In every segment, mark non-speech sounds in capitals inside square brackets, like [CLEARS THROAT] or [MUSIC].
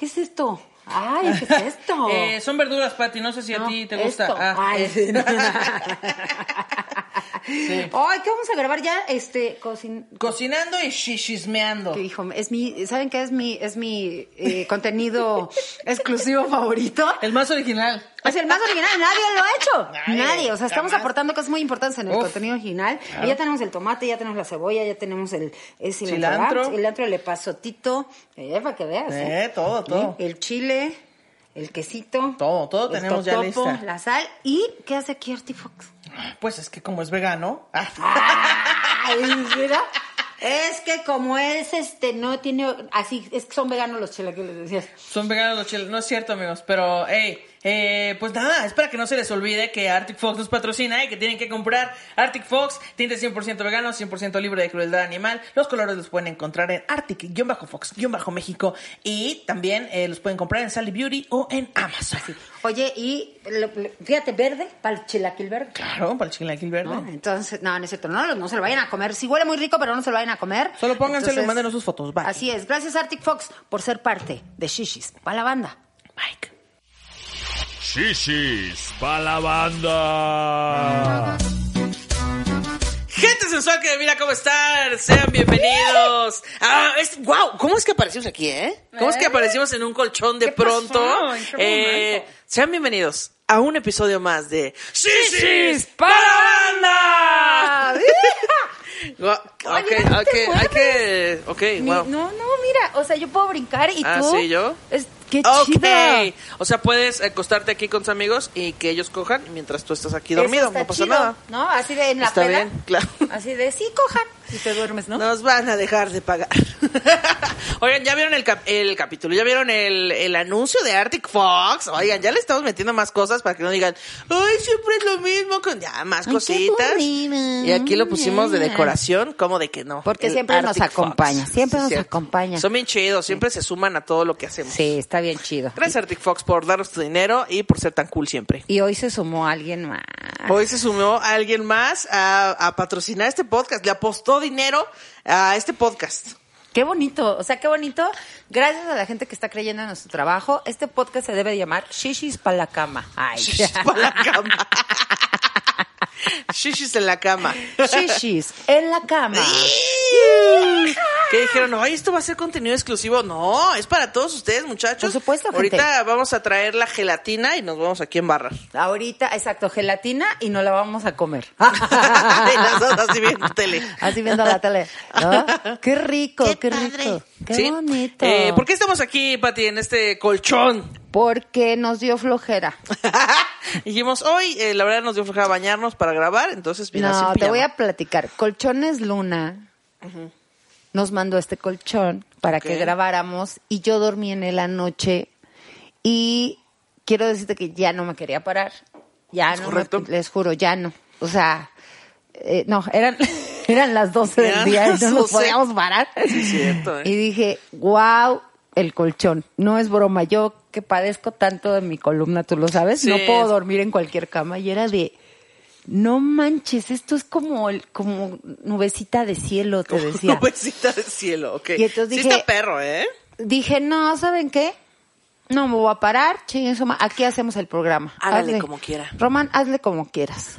¿Qué es esto? Ay, ¿qué es esto? [LAUGHS] Eh, son verduras, Pati, no sé si a ti te gusta. esto. Ah, Ay, eh. [LAUGHS] sí. Ay, ¿qué vamos a grabar ya? Este, cocin... Cocinando y shishismeando. que, hijo, es mi, ¿saben qué es mi, es mi eh, contenido [LAUGHS] exclusivo favorito? El más original. Es el más original, nadie lo ha hecho. Nadie, Nadie. O sea, estamos jamás. aportando cosas muy importantes en el Uf. contenido original. Claro. Y ya tenemos el tomate, ya tenemos la cebolla, ya tenemos el, el cilantro. Cilantro. el epazotito. Eh, para que veas. Eh, todo, todo. El chile, el quesito. Todo, todo el tenemos ya totopo, lista. La sal. ¿Y qué hace aquí Artifox? Pues es que como es vegano. ah, Ay, mira. Es que como es este, no tiene, así, es que son veganos los chilaquiles, decías. Son veganos los chiles. No es cierto, amigos. Pero, hey, eh, pues nada, es para que no se les olvide que Arctic Fox nos patrocina y que tienen que comprar Arctic Fox, tinte 100% vegano, 100% libre de crueldad animal. Los colores los pueden encontrar en Arctic-Fox-México y también eh, los pueden comprar en Sally Beauty o en Amazon. Oye, y lo- lo- fíjate, verde, para el chilaquil verde. Claro, para el chilaquil verde. ¿no? Entonces, no, no es cierto, no, no se lo vayan a comer. Sí huele muy rico, pero no se lo vayan a comer. Solo pónganselo y mándenos sus fotos. Bye. Así es. Gracias Arctic Fox por ser parte de Shishis. Para la banda. Mike. Shishis pa' la banda. Gente sensual que mira cómo están, sean bienvenidos. [LAUGHS] Ah, es, wow, ¿cómo es que aparecimos aquí, eh? ¿Cómo es que aparecimos en un colchón de ¿Qué pasó? pronto? ¿En qué Eh, sean bienvenidos a un episodio más de Shishis para la banda. [LAUGHS] Oye, ok, no ok, te hay que, ok, Mi- wow. No, no, mira, o sea, yo puedo brincar y Ah, tú. ¿sí, yo? Es, qué chido. o sea, puedes acostarte aquí con tus amigos y que ellos cojan mientras tú estás aquí dormido, no pasa chido, nada. ¿No? Así de en la Está peda. bien, claro. Así de sí, cojan. Y te duermes, ¿no? Nos van a dejar de pagar. [LAUGHS] Oigan, ¿ya vieron el, cap- el capítulo? ¿Ya vieron el, el anuncio de Arctic Fox? Oigan, ya le estamos metiendo más cosas para que no digan, ay, siempre es lo mismo, con ya más qué cositas. Y aquí lo pusimos de decoración, como de que no. Porque siempre nos Fox. acompaña, siempre nos cierto. acompaña. Son bien chidos, siempre se suman a todo lo que hacemos. Sí, está bien chido. Gracias Arctic Fox por darnos tu dinero y por ser tan cool siempre. Y hoy se sumó alguien más. Hoy se sumó alguien más a, a patrocinar este podcast. Le apostó dinero a este podcast. Qué bonito, o sea, qué bonito. Gracias a la gente que está creyendo en nuestro trabajo. Este podcast se debe llamar Shishis para la cama. Ay. Para la cama. [LAUGHS] Shishis en la cama. Shishis en la cama. ¿Qué dijeron? Ay, esto va a ser contenido exclusivo. No, es para todos ustedes, muchachos. Por supuesto, gente. Ahorita vamos a traer la gelatina y nos vamos aquí en barra. Ahorita, exacto, gelatina y no la vamos a comer. [LAUGHS] y así viendo tele. Así viendo la tele. ¿no? [LAUGHS] Qué rico, qué, rico. Qué ¿Sí? bonito. Eh, ¿Por qué estamos aquí, Pati, en este colchón? Porque nos dio flojera. [LAUGHS] Dijimos, hoy, eh, la verdad, nos dio flojera bañarnos para grabar, entonces No, te voy a platicar. Colchones Luna nos mandó este colchón para que grabáramos y yo dormí en él anoche y quiero decirte que ya no me quería parar. Ya ¿Es no, me- correcto? les juro, ya no. O sea, eh, no, eran, [LAUGHS] eran las 12 del día y no nos 12. podíamos parar. Sí, cierto, ¿eh? Y dije, wow, el colchón. No es broma, yo que padezco tanto de mi columna, tú lo sabes, no puedo dormir en cualquier cama y era de, no manches, esto es como el, como nubecita de cielo, te [LAUGHS] decía. Nubecita del cielo, ok. Y entonces sí dije- está perro, ¿eh? Dije, no, ¿saben qué? No me voy a parar, ma- aquí hacemos el programa. Hágale Hazle. como quiera. Román, hazle como quieras.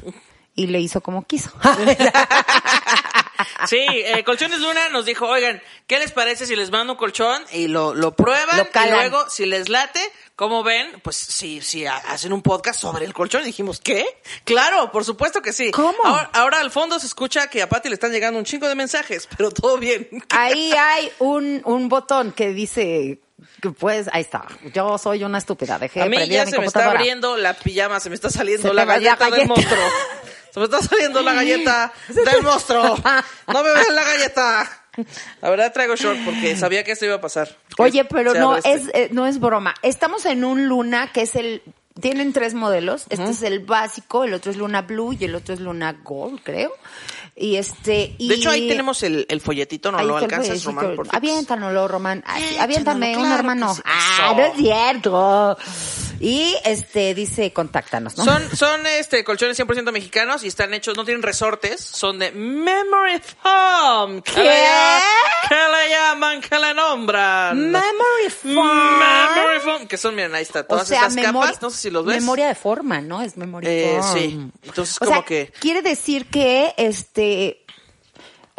Y le hizo como quiso. [LAUGHS] [LAUGHS] Sí, eh, Colchones Luna nos dijo, oigan, ¿qué les parece si les mando un colchón y lo, lo prueban? Lo y luego, si les late, como ven, pues si, si ha- hacen un podcast sobre el colchón. Y dijimos, ¿qué? Claro, por supuesto que sí. ¿Cómo? Ahora, ahora al fondo se escucha que a Pati le están llegando un chingo de mensajes, pero todo bien. Ahí [LAUGHS] hay un, un botón que dice pues, ahí está. Yo soy una estúpida. Dejé A mí ya mi se me está abriendo la pijama, se me está saliendo Se la la galleta, del galleta. monstruo. Se me está saliendo la galleta [LAUGHS] del monstruo. No me vean la galleta. La verdad traigo short porque sabía que esto iba a pasar. Oye, pero no es eh, no es broma. Estamos en un Luna que es el tienen tres modelos. Este es el básico, el otro es Luna Blue y el otro es Luna Gold, creo. Y este y De hecho, ahí tenemos el, el folletito, no Ahí lo alcanzas. Román. Aviéntanoslo, Román. Ay, Aviéntame un hermano. Ah, no es cierto. Y este dice, contáctanos, ¿no? Son, son este colchones 100% mexicanos y están hechos, no tienen resortes, son de Memory Foam. ¿Qué? ¿Qué? le llaman? ¿Qué le llaman? ¿Qué le nombran? Memory foam. Memory Foam. Que son, miren, ahí está, O todas sea, estas capas, no sé si los ves. Memoria de forma, ¿no? Es memoria Eh, foam. sí. Entonces, O como sea, que- Quiere decir que, este...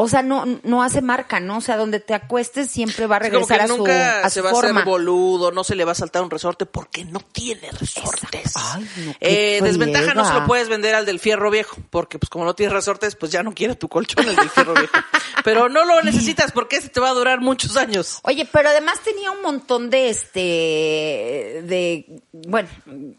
O sea, no, no hace marca, ¿no? O sea, donde te acuestes siempre va a como regresar que a su, nunca a se su va a hacer boludo, no se le va a saltar un resorte porque no tiene resortes. Ay, no, qué eh, desventaja no se lo puedes vender al del fierro viejo, porque pues como no tienes resortes, pues ya no quiere tu colchón el del fierro viejo. [LAUGHS] Pero no lo necesitas porque ese te va a durar muchos años. Oye, pero además tenía un montón de este de bueno,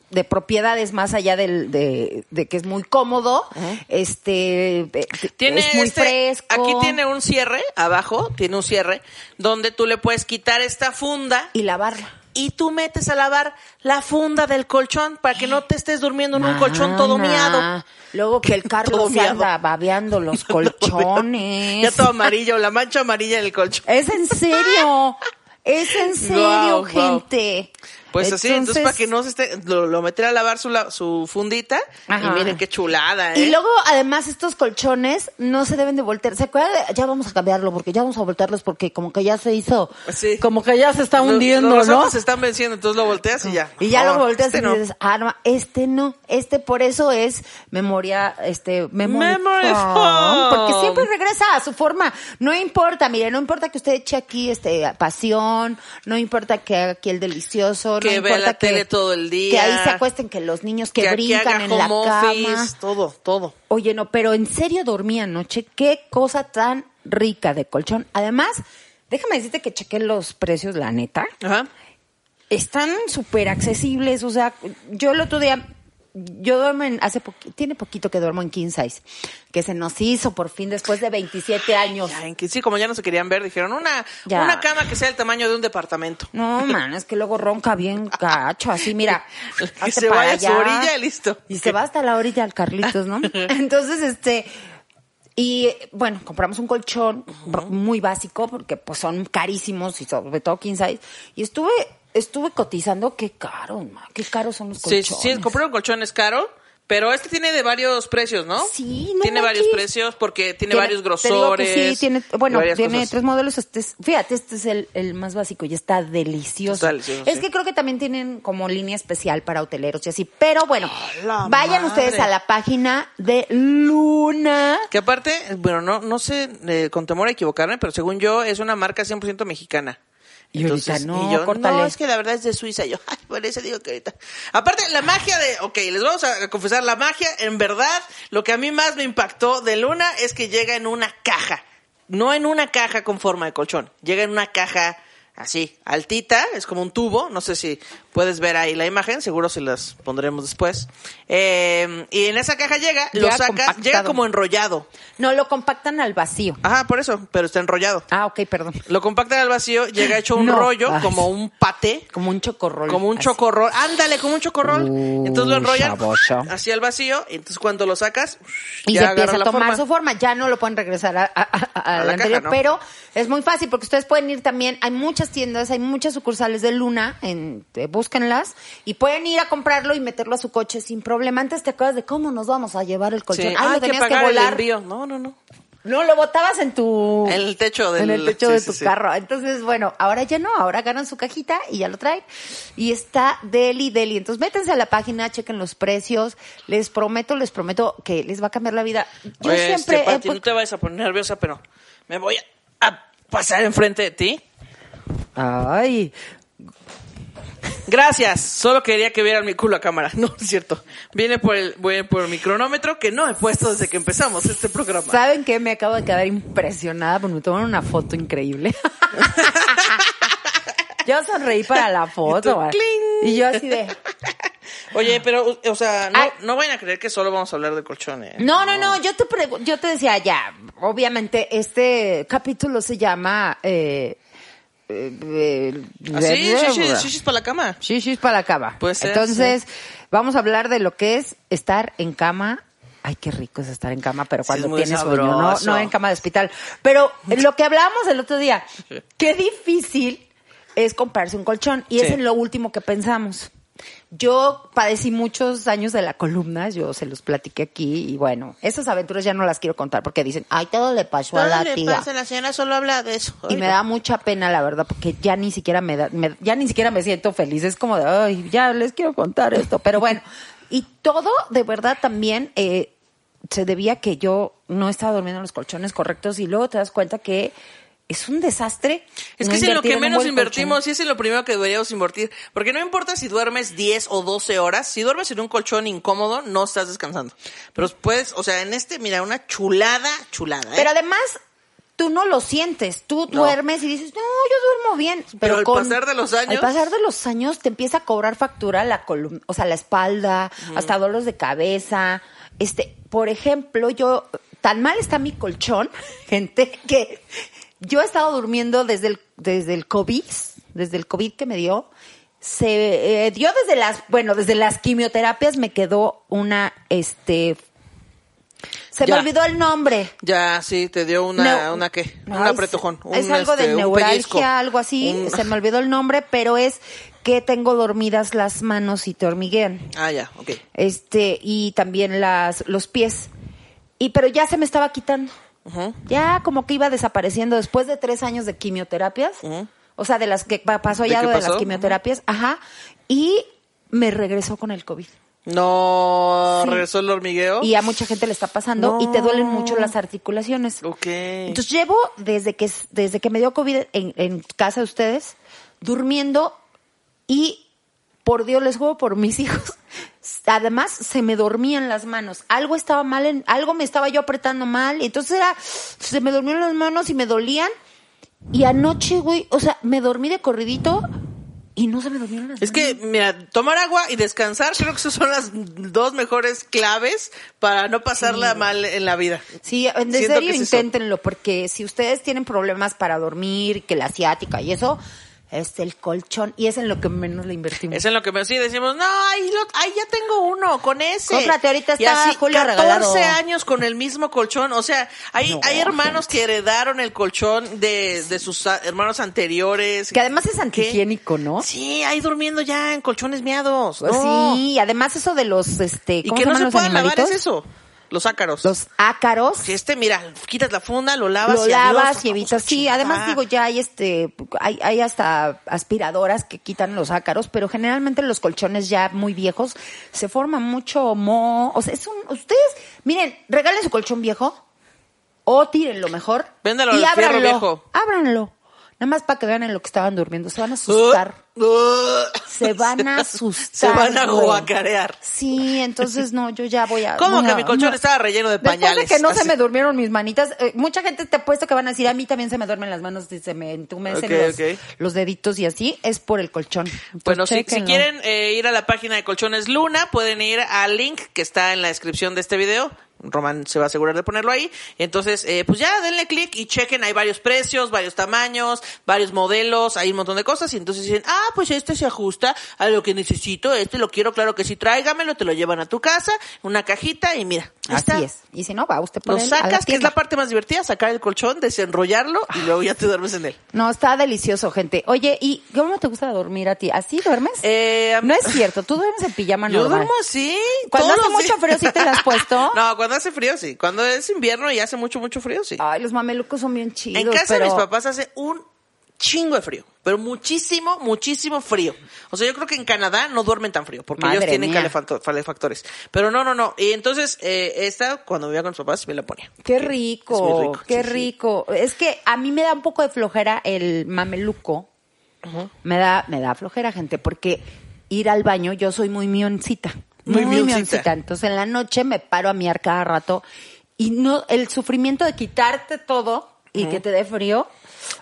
de propiedades más allá del de, de que es muy cómodo, este eh, Tiene es muy este- fresco. Aquí tiene un cierre abajo, tiene un cierre donde tú le puedes quitar esta funda y lavarla. y tú metes a lavar la funda del colchón para que no te estés durmiendo en un colchón todo Mana. miado. Luego que el [LAUGHS] Todo Carlos anda babeando los [LAUGHS] colchones. Ya todo amarillo, la mancha amarilla en el colchón. Es en serio. [LAUGHS] Es en serio, gente. Pues así, entonces para que no se esté, lo, lo meter a lavar su, la- su fundita Ajá. y miren qué chulada, ¿eh? Y luego, además, estos colchones no se deben de voltear. ¿Se acuerdan? Ya vamos a cambiarlo porque ya vamos a voltearlos porque como que ya se hizo. Sí. Como que ya se está hundiendo, los ¿no? se están venciendo, entonces lo volteas y ya. Y ya Oh, lo volteas este y no. dices, ah, no, este no, este por eso es memoria, este, memory, Memory. Porque siempre regresa a su forma. No importa, mire, no importa que usted eche aquí, este, pasión, no importa que haga aquí el delicioso, Que no vea la tele todo el día. Que ahí se acuesten que los niños que, que brincan en la home cama. office, todo, todo. Oye, no, pero en serio dormí anoche. Qué cosa tan rica de colchón. Además, déjame decirte que chequé los precios, la neta. Ajá. Están súper accesibles. O sea, yo el otro día, yo duermo en, hace poqui- tiene poquito que duermo en king size, que se nos hizo por fin después de 27 años. Ya, en que sí, como ya no se querían ver, dijeron una, Ya. una cama que sea el tamaño de un departamento. No, man, es que luego ronca bien gacho, así, mira. [LAUGHS] Que se para vaya a su allá. orilla y listo. Y se va hasta la orilla al Carlitos, ¿no? [LAUGHS] Entonces, este, y bueno, compramos un colchón muy básico porque pues son carísimos y sobre todo 15 size. Y estuve, estuve cotizando qué caro, ma, qué caros son los Sí, colchones. sí, comprar un colchón es caro, pero este tiene de varios precios, ¿no? Sí, no Tiene varios precios porque tiene, Tiene- varios grosores. sí, tiene, bueno, tiene cosas. tres modelos. Este es, fíjate, este es el, el más básico y está delicioso. Está delicioso, es sí. que creo que también tienen como línea especial para hoteleros y así. Pero bueno, vayan madre! ustedes a la página de Luna. Que aparte, bueno, no, no sé, eh, con temor a equivocarme, pero según yo es una marca 100% mexicana. Y ahorita no, yo, córtale. no, es que la verdad es de Suiza. Y yo, ay, por eso digo que ahorita. Aparte, la magia de, ok, les vamos a confesar, la magia, en verdad, lo que a mí más me impactó de Luna es que llega en una caja. No en una caja con forma de colchón, llega en una caja así, altita, es como un tubo, no sé si puedes ver ahí la imagen, seguro se las pondremos después. Eh, y en esa caja llega, lo Llega saca, compactado. llega como enrollado. No, lo compactan al vacío. Ajá, por eso, pero está enrollado. Ah, ok, perdón. Lo compactan al vacío, llega hecho un No. rollo, Ay. como un paté, Como un chocorrol. como un así. chocorrol. Ándale, como un chocorrol. Uh, entonces lo enrollan saboso. hacia el vacío, y entonces cuando lo sacas, Y ya se empieza a tomar forma. su forma. Ya no lo pueden regresar a, a- a- A al la anterior, caja, ¿no? pero es muy fácil porque ustedes pueden ir también. Hay muchas tiendas, hay muchas sucursales de Luna, en, eh, búsquenlas y pueden ir a comprarlo y meterlo a su coche sin problema. Antes te acuerdas de cómo nos vamos a llevar el colchón. Sí. Ah, lo que tenías que, el volar. envío. No, no, no. No, lo botabas en tu... En el techo del- En el techo sí, de tu sí. carro. Entonces, bueno, ahora ya no, ahora agarran su cajita y ya lo traen. Y está deli, deli. Entonces, métanse a la página, chequen los precios. Les prometo, les prometo que les va a cambiar la vida. Yo Oye, siempre... este, Pati, no te vayas a poner nerviosa, pero me voy a, a pasar enfrente de ti. Ay, Gracias. Solo quería que vieran mi culo a cámara. [LAUGHS] No, es cierto. Viene por el, viene por mi cronómetro que no he puesto desde que empezamos este programa. ¿saben qué? Me acabo de quedar impresionada porque me tomaron una foto increíble. [LAUGHS] Yo sonreí para la foto. Y tú, ¿vale? cling. Y yo así de... Oye, pero, o sea, no, Ay. no vayan a creer que solo vamos a hablar de colchones. No, no, no, yo te pregu- yo te decía ya, obviamente este capítulo se llama eh, eh, eh, Así, shishis, shishis para la cama. Shishis para la cama. Puede ser, Entonces, vamos a hablar de lo que es estar en cama. Ay, qué rico es estar en cama, pero Sí, cuando tienes sueño, no, no en cama de hospital. Pero lo que hablábamos el otro día, qué difícil es comprarse un colchón. Y es en lo último que pensamos. Yo padecí muchos años de la columna, yo se los platiqué aquí y bueno, esas aventuras ya no las quiero contar porque dicen, ay, todo le pasó a la tía. la señora solo habla de eso. Y me da mucha pena, la verdad, porque ya ni siquiera me, da, me- ya ni siquiera me siento feliz. Es como de, ay, ya les quiero contar esto. Pero bueno, y todo de verdad también eh, se debía a que yo no estaba durmiendo en los colchones correctos y luego te das cuenta que es un desastre. Es no que es en lo que menos invertimos colchón. y es en lo primero que deberíamos invertir. Porque no importa si duermes 10 o 12 horas, si duermes en un colchón incómodo, no estás descansando. Pero puedes, o sea, en este, mira, una chulada, chulada. ¿eh? Pero además, tú no lo sientes. Tú No. duermes y dices, no, yo duermo bien. Pero, al con- pasar de los años- Al pasar de los años te empieza a cobrar factura la columna, o sea, la espalda, hasta dolores de cabeza. Este, por ejemplo, yo, tan mal está mi colchón, [LAUGHS] gente, que yo he estado durmiendo desde el, desde el COVID, desde el COVID que me dio. Se eh, dio desde las, bueno, desde las quimioterapias me quedó una, este, se Ya. me olvidó el nombre. Ya, sí, te dio una, una qué, No, un es- apretujón. un, es algo este, de un neuralgia, algo así. Un- Se me olvidó el nombre, pero es que tengo dormidas las manos y te hormiguean. Ah, ya, ok. Este, y también las, los pies. Y, pero ya se me estaba quitando. Ya como que iba desapareciendo después de tres años de quimioterapias. O sea, de las que pa- pasó ¿De ya de pasó? las quimioterapias. Ajá. Y me regresó con el COVID. No, Sí. regresó el hormigueo. Y a mucha gente le está pasando y te duelen mucho las articulaciones. Ok. Entonces llevo desde que desde que me dio COVID en, en casa de ustedes durmiendo y por Dios les juego por mis [LAUGHS] hijos. Además se me dormían las manos. Algo estaba mal en algo me estaba yo apretando mal. Y entonces era se me dormían las manos y me dolían. Y anoche, güey, o sea, me dormí de corridito y no se me durmieron las Es que, mira, tomar agua y descansar creo que esas son las dos mejores claves para no pasarla mal en la vida. Sí, en serio inténtenlo, porque si ustedes tienen problemas para dormir, que la asiática y eso, es el colchón y es en lo que menos le invertimos. Es en lo que me sí decimos, no, ahí, lo- ahí ya tengo uno con ese. Cómprate, ahorita Y está así, Julio 14 regalado. años con el mismo colchón. O sea, hay, No, hay hermanos que heredaron el colchón de, de sus hermanos anteriores. Que además es antihigiénico, ¿no? Sí, ahí durmiendo ya en colchones miados. Pues No. Sí, y además eso de los, este, Y ¿cómo que se no se puedan lavar es eso. Los ácaros. Los ácaros. Si este, mira, quitas la funda, lo lavas lo y adiós, lavas nos y evitas. Sí, además digo, ya hay este, hay, hay hasta aspiradoras que quitan los ácaros, pero generalmente los colchones ya muy viejos se forma mucho moho. O sea, es un, ustedes, miren, regalen su colchón viejo o tírenlo mejor. Véndalo y al fierro ábranlo, viejo. Ábranlo. Nada más para que vean en lo que estaban durmiendo. Se van a asustar. Se van a [LAUGHS] asustar. Se van a guacarear. Sí, entonces no, yo ya voy a. [LAUGHS] ¿Cómo que mi colchón no. estaba relleno de Después pañales? de que no se me durmieron mis manitas, eh, mucha gente te ha puesto que van a decir, a mí también se me duermen las manos y se me entumecen los, los deditos y así, es por el colchón. Entonces, Bueno, si, si quieren eh, ir a la página de Colchones Luna, pueden ir al link que está en la descripción de este video. Román se va a asegurar de ponerlo ahí. Entonces, eh, pues ya denle clic y chequen. Hay varios precios, varios tamaños, varios modelos, hay un montón de cosas. Y entonces dicen, ah, pues este se ajusta a lo que necesito, este lo quiero, claro que sí, tráigamelo, te lo llevan a tu casa, una cajita y mira. Así es. Y si no, va usted por Lo él a la sacas, que es la parte más divertida, sacar el colchón, desenrollarlo y luego ya te duermes en él. No, está delicioso, gente. Oye, ¿y cómo te gusta dormir a ti? ¿Así duermes? Eh, no es cierto, tú duermes en pijama Yo normal. duermo así. Cuando hace mucho frío, ¿sí te la has puesto? [LAUGHS] No, cuando hace frío, sí. Cuando es invierno y hace mucho, mucho frío, sí. Ay, los mamelucos son bien chidos, en casa pero... de mis papás hace un chingo de frío. Pero muchísimo, muchísimo frío. O sea, yo creo que en Canadá no duermen tan frío, porque ellos tienen calefactores. Pero no, no, no. Y entonces, eh, esta, cuando vivía con mis papás, me la ponía. Qué rico, qué sí, sí. rico. Es que a mí me da un poco de flojera el mameluco. Me da, me da flojera, gente, porque ir al baño, yo soy muy mioncita. Muy Muy, mioncita. mioncita. Entonces en la noche me paro a miar cada rato y no, el sufrimiento de quitarte todo y que te dé frío.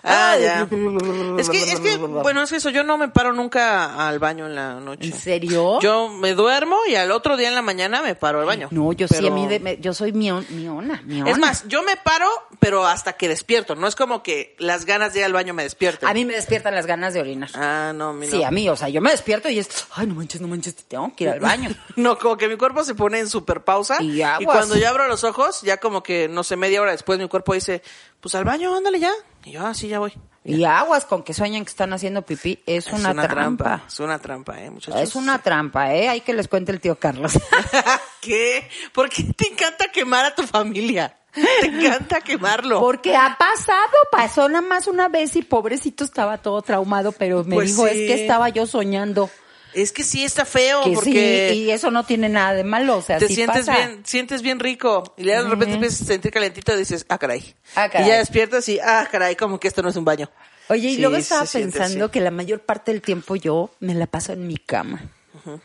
Ah, ya. [LAUGHS] Es que, es que, bueno, es eso, yo no me paro nunca al baño en la noche. ¿En serio? Yo me duermo y al otro día en la mañana me paro al baño. No, yo sí, a mí, de- me- yo soy mion- miona, miona. Es más, yo me paro, pero hasta que despierto. No es como que las ganas de ir al baño me despierten. A mí me despiertan las ganas de orinar. Ah, no, a mí no. Sí, a mí, o sea, yo me despierto y es, ay, no manches, no manches, tengo que ir al baño. [LAUGHS] No, como que mi cuerpo se pone en super pausa. Y Y, cuando yo abro los ojos, ya como que, no sé, media hora después mi cuerpo dice, pues al baño, ándale ya. Y yo, ah, sí, ya voy. Y aguas con que sueñan que están haciendo pipí, es, una, trampa. Es una trampa, eh, muchachos. Es una trampa, ¿eh? Hay que les cuente el tío Carlos. [LAUGHS] ¿Qué? ¿Por qué te encanta quemar a tu familia? Te encanta quemarlo. Porque ha pasado, pasó nada más una vez y pobrecito estaba todo traumado, pero me Pues dijo, sí. es que estaba yo soñando. Es que sí está feo, Que porque sí, y eso no tiene nada de malo, o sea, te sí sientes pasa. bien, sientes bien rico. Y luego de repente empiezas a sentir calentito y dices, ah, caray. Ah, caray. Y ya despiertas y, ah, caray, como que esto no es un baño. Oye, y Sí, luego estaba pensando que la mayor parte del tiempo yo me la paso en mi cama.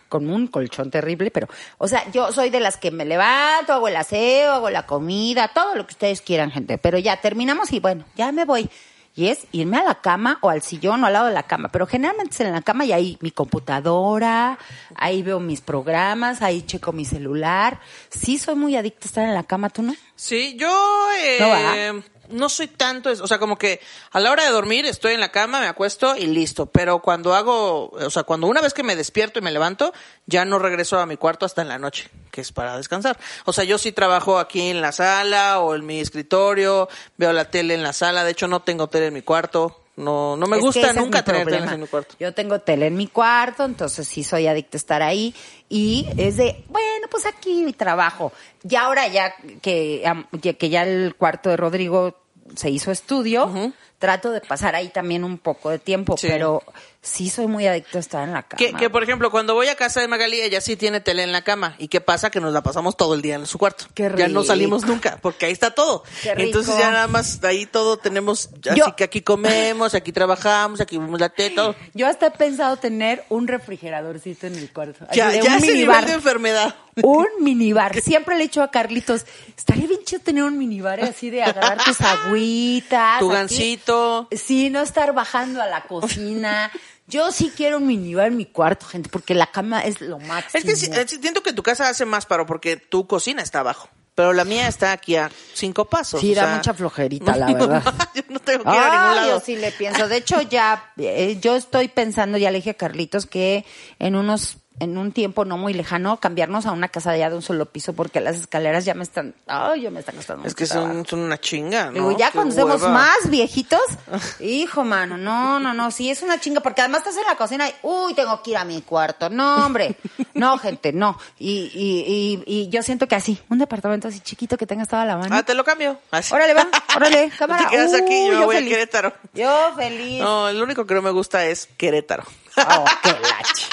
Con un colchón terrible, pero, o sea, yo soy de las que me levanto, hago el aseo, hago la comida, todo lo que ustedes quieran, gente. Pero ya terminamos y bueno, ya me voy. Y es irme a la cama o al sillón o al lado de la cama. Pero generalmente es en la cama y ahí mi computadora, ahí veo mis programas, ahí checo mi celular. Sí, soy muy adicta a estar en la cama, ¿tú no? Sí, yo eh, No va. No soy tanto, o sea, como que a la hora de dormir estoy en la cama, me acuesto y listo. Pero cuando hago, o sea, cuando una vez que me despierto y me levanto, ya no regreso a mi cuarto hasta en la noche, que es para descansar. O sea, yo sí trabajo aquí en la sala o en mi escritorio, veo la tele en la sala. De hecho, no tengo tele en mi cuarto. No, no me Es gusta nunca tener problema. en mi cuarto. Yo tengo tele en mi cuarto, entonces sí soy adicta a estar ahí. Y es de, bueno, pues aquí trabajo. Y ahora ya que, que ya el cuarto de Rodrigo se hizo estudio, trato de pasar ahí también un poco de tiempo, Sí. pero sí soy muy adicta a estar en la cama. Que, que, por ejemplo, cuando voy a casa de Magali, ella sí tiene tele en la cama. ¿Y qué pasa? Que nos la pasamos todo el día en su cuarto. Qué Ya no rico. salimos nunca, porque ahí está todo. Qué rico. Entonces ya nada más ahí todo tenemos, así Yo- que aquí comemos, aquí trabajamos, aquí vemos la tele, todo. Yo hasta he pensado tener un refrigeradorcito en el cuarto. Ya, de ya un ese nivel minibar. de enfermedad. Un [LAUGHS] minibar. Siempre le he dicho a Carlitos, estaría bien chido tener un minibar así de agarrar tus [LAUGHS] agüitas. Tu aquí. Gancito. Sí, no estar bajando a la cocina. Yo sí quiero un minibar en mi cuarto, gente, porque la cama es lo máximo. Es que sí, eh, sí, siento que tu casa hace más paro porque tu cocina está abajo. Pero la mía está aquí a cinco pasos. Sí, o da sea, mucha flojerita, [LAUGHS] la verdad. yo no tengo que ir a ningún Ah, lado. yo sí le pienso. De hecho, ya, eh, yo estoy pensando, ya le dije a Carlitos, que en unos, en un tiempo no muy lejano, cambiarnos a una casa ya de un solo piso, porque las escaleras ya me están, ay, yo me están costando Es mucho que son, son una chinga, ¿no? Digo, ya Qué cuando estemos hueva. más viejitos, [LAUGHS] hijo, mano, no, no, no, sí, es una chinga, porque además estás en la cocina y, uy, tengo que ir a mi cuarto. No, hombre, no, [LAUGHS] gente, no. Y, y, y, y yo siento que así, un departamento así chiquito que tengas toda la mano. Ah, te lo cambio. Así. Órale, va, [LAUGHS] órale, cámara. Te quedas aquí, Uy, yo voy feliz. a Querétaro. Yo feliz. No, el único que no me gusta es Querétaro. Oh, qué lache.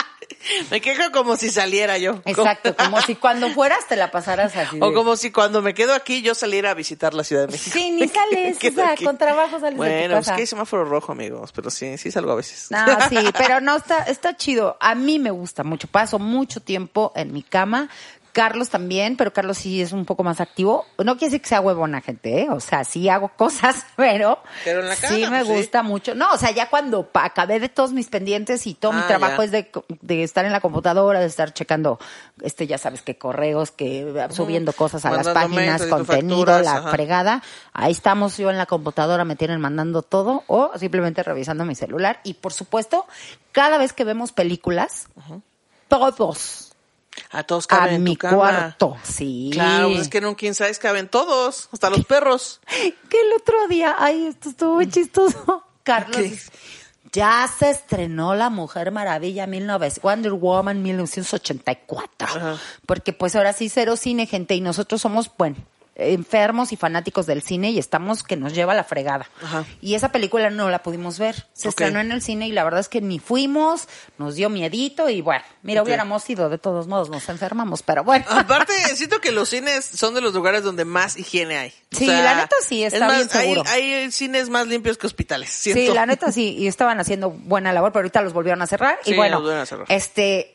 [LAUGHS] me quejo como si saliera yo. [LAUGHS] Exacto, como si cuando fueras te la pasaras así. O de- como si cuando me quedo aquí yo saliera a visitar la Ciudad de México. Sí, ni [LAUGHS] sales, o sea, aquí. con trabajo sales de tu Bueno, es que hay semáforo rojo, amigos, pero sí, sí salgo a veces. No, sí, pero no, está, está chido. A mí me gusta mucho. Paso mucho tiempo en mi cama. Carlos también, pero Carlos sí es un poco más activo. No quiere decir que sea huevona, gente, ¿eh? O sea, sí hago cosas, [LAUGHS] pero, Pero en la cama, sí me pues, sí. gusta mucho. No, o sea, ya cuando acabé de todos mis pendientes y todo mi Ah, trabajo ya. es de, de estar en la computadora, de estar checando, este, ya sabes, que correos, que subiendo cosas a las páginas, contenido, facturas, la ajá. fregada. Ahí estamos yo en la computadora, me tienen mandando todo o simplemente revisando mi celular. Y por supuesto, cada vez que vemos películas, todos A todos a caben en mi tu cama. cuarto. Sí. Claro, pues es que en un king size caben todos, hasta los perros. [LAUGHS] Que el otro día, ay, esto estuvo muy chistoso. Carlos, ya se estrenó La Mujer Maravilla 1900, Wonder Woman 1984. Ajá. Porque pues ahora sí cero cine, gente, y nosotros somos, bueno, enfermos y fanáticos del cine y estamos que nos lleva la fregada. Ajá. Y esa película no la pudimos ver. Se estrenó en el cine y la verdad es que ni fuimos, nos dio miedito y bueno, mira, hubiéramos ido de todos modos, nos enfermamos, pero bueno. Aparte, [LAUGHS] siento que los cines son de los lugares donde más higiene hay. O Sí, la neta sí, está es más, bien seguro. Hay, hay cines más limpios que hospitales. Sí, siento. la neta sí, y estaban haciendo buena labor, pero ahorita los volvieron a cerrar. Sí, y bueno, a cerrar. este,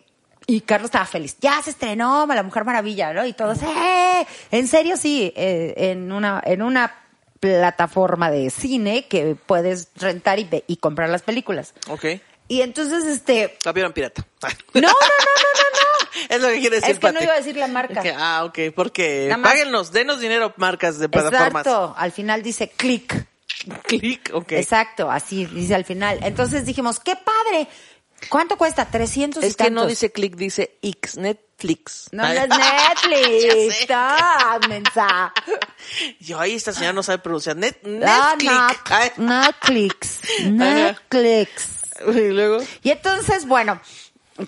y Carlos estaba feliz. Ya se estrenó La Mujer Maravilla, ¿no? Y todos, ¡eh! En serio, sí, eh, en una, en una plataforma de cine que puedes rentar y, y comprar las películas. Ok. Y entonces, este, La vieron pirata. [LAUGHS] no, no, no, no, no, no. Es lo que quiere decir Es que no iba a decir la marca. Ah, ok, porque más. páguenos, denos dinero, marcas de plataformas. Exacto, al final dice click. Click, ok. Exacto, así dice al final. Entonces dijimos, qué padre. ¿Cuánto cuesta? 300 y Es que no dice click, dice X, Netflix. No, no es Netflix. [LAUGHS] sé. Ah, mensa. Yo, ahí esta señora no sabe pronunciar. Net, Ah, Netflix. No- Netflix. [LAUGHS] Netflix. Y luego. Y entonces, bueno,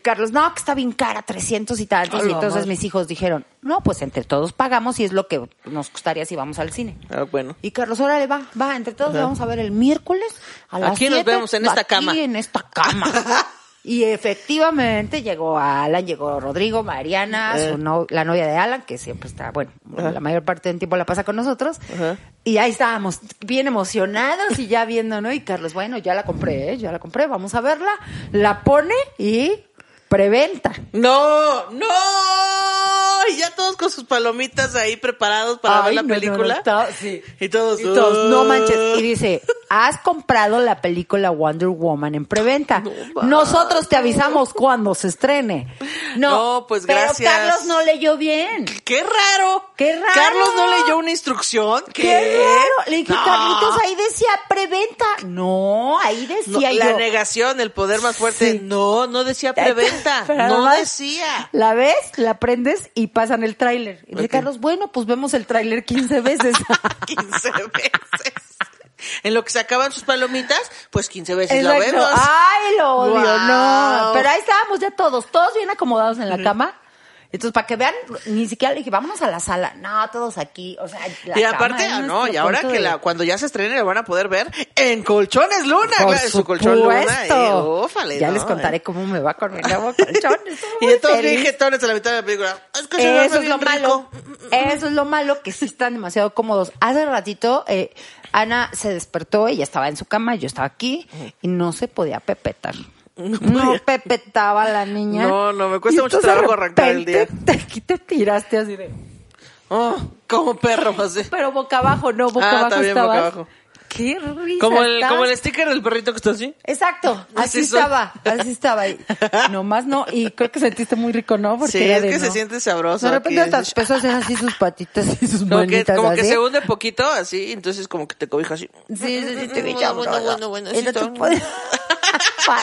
Carlos, no, que está bien cara, 300 y tantos. Y entonces mis hijos dijeron, no, pues entre todos pagamos y es lo que nos costaría si vamos al cine. Ah, bueno. Y Carlos, órale, va, va, entre todos Ajá. vamos a ver el miércoles a las Aquí nos vemos en esta aquí cama. en esta cama. [LAUGHS] Y efectivamente llegó Alan, llegó Rodrigo, Mariana, Eh. su no- la novia de Alan, que siempre está, bueno, la mayor parte del tiempo la pasa con nosotros. Y ahí estábamos bien emocionados y ya viendo, ¿no? Y Carlos, bueno, ya la compré, ¿eh? ya la compré, vamos a verla. La pone y preventa. No, no. Y ya todos con sus palomitas ahí preparados para Ay, ver la no, no, no, película. sí. Y todos. Y todos, no manches. Y dice, has comprado la película Wonder Woman en preventa. Nosotros te avisamos cuando se estrene. No, pues, pero gracias. Carlos no leyó bien. ¡Qué raro! ¡Qué raro! Carlos no leyó una instrucción. ¿Qué? ¡Qué raro! Le dije. Carlitos, ahí decía preventa. No, ahí decía la yo. negación, el poder más fuerte. Sí. No, no decía preventa. Pero no además, decía. La ves, la prendes y pasan el tráiler. Y dice. Carlos, bueno, pues vemos el tráiler 15 veces. [LAUGHS] 15 veces. En lo que se acaban sus palomitas, pues 15 veces Exacto. vemos. Ay, lo odio, no. Pero ahí estábamos ya todos, todos bien acomodados en la cama. Entonces, para que vean, ni siquiera le dije, vámonos a la sala. No, todos aquí. O sea, la y cama aparte, es ah, no, y ahora que de- la, cuando ya se estrene lo van a poder ver en Colchones Luna, Por claro, su colchón Luna. Y, úfale, ya ¿no? les contaré cómo me va con mi nuevo colchón. [LAUGHS] Y de todos jetones a la mitad de la película. Es que se Eso es lo malo. Eso es lo malo, que sí están demasiado cómodos. Hace ratito, eh, Ana se despertó, ella estaba en su cama, yo estaba aquí, y no se podía pepetar. No, pepetaba la niña. No, no, me cuesta mucho trabajo arrancar el día. Te, aquí te tiraste así de... Oh, como perro, así. Pero boca abajo, no, boca Ah, abajo bien, estabas. boca abajo. Qué risa Como el, estás. como el sticker del perrito que está así. Exacto, [LAUGHS] así estaba, así [LAUGHS] estaba. Y nomás no, y creo que sentiste muy rico, ¿no? Porque Sí, es de que se no. siente sabroso. De repente hasta a hacer así sus patitas y sus Como que, manitas como que se hunde poquito, así, entonces como que te cobija así. Sí, sí, sí, te vi Bueno, bueno, sabroso. bueno, bueno, Y sí, no te todo. puedes- Para.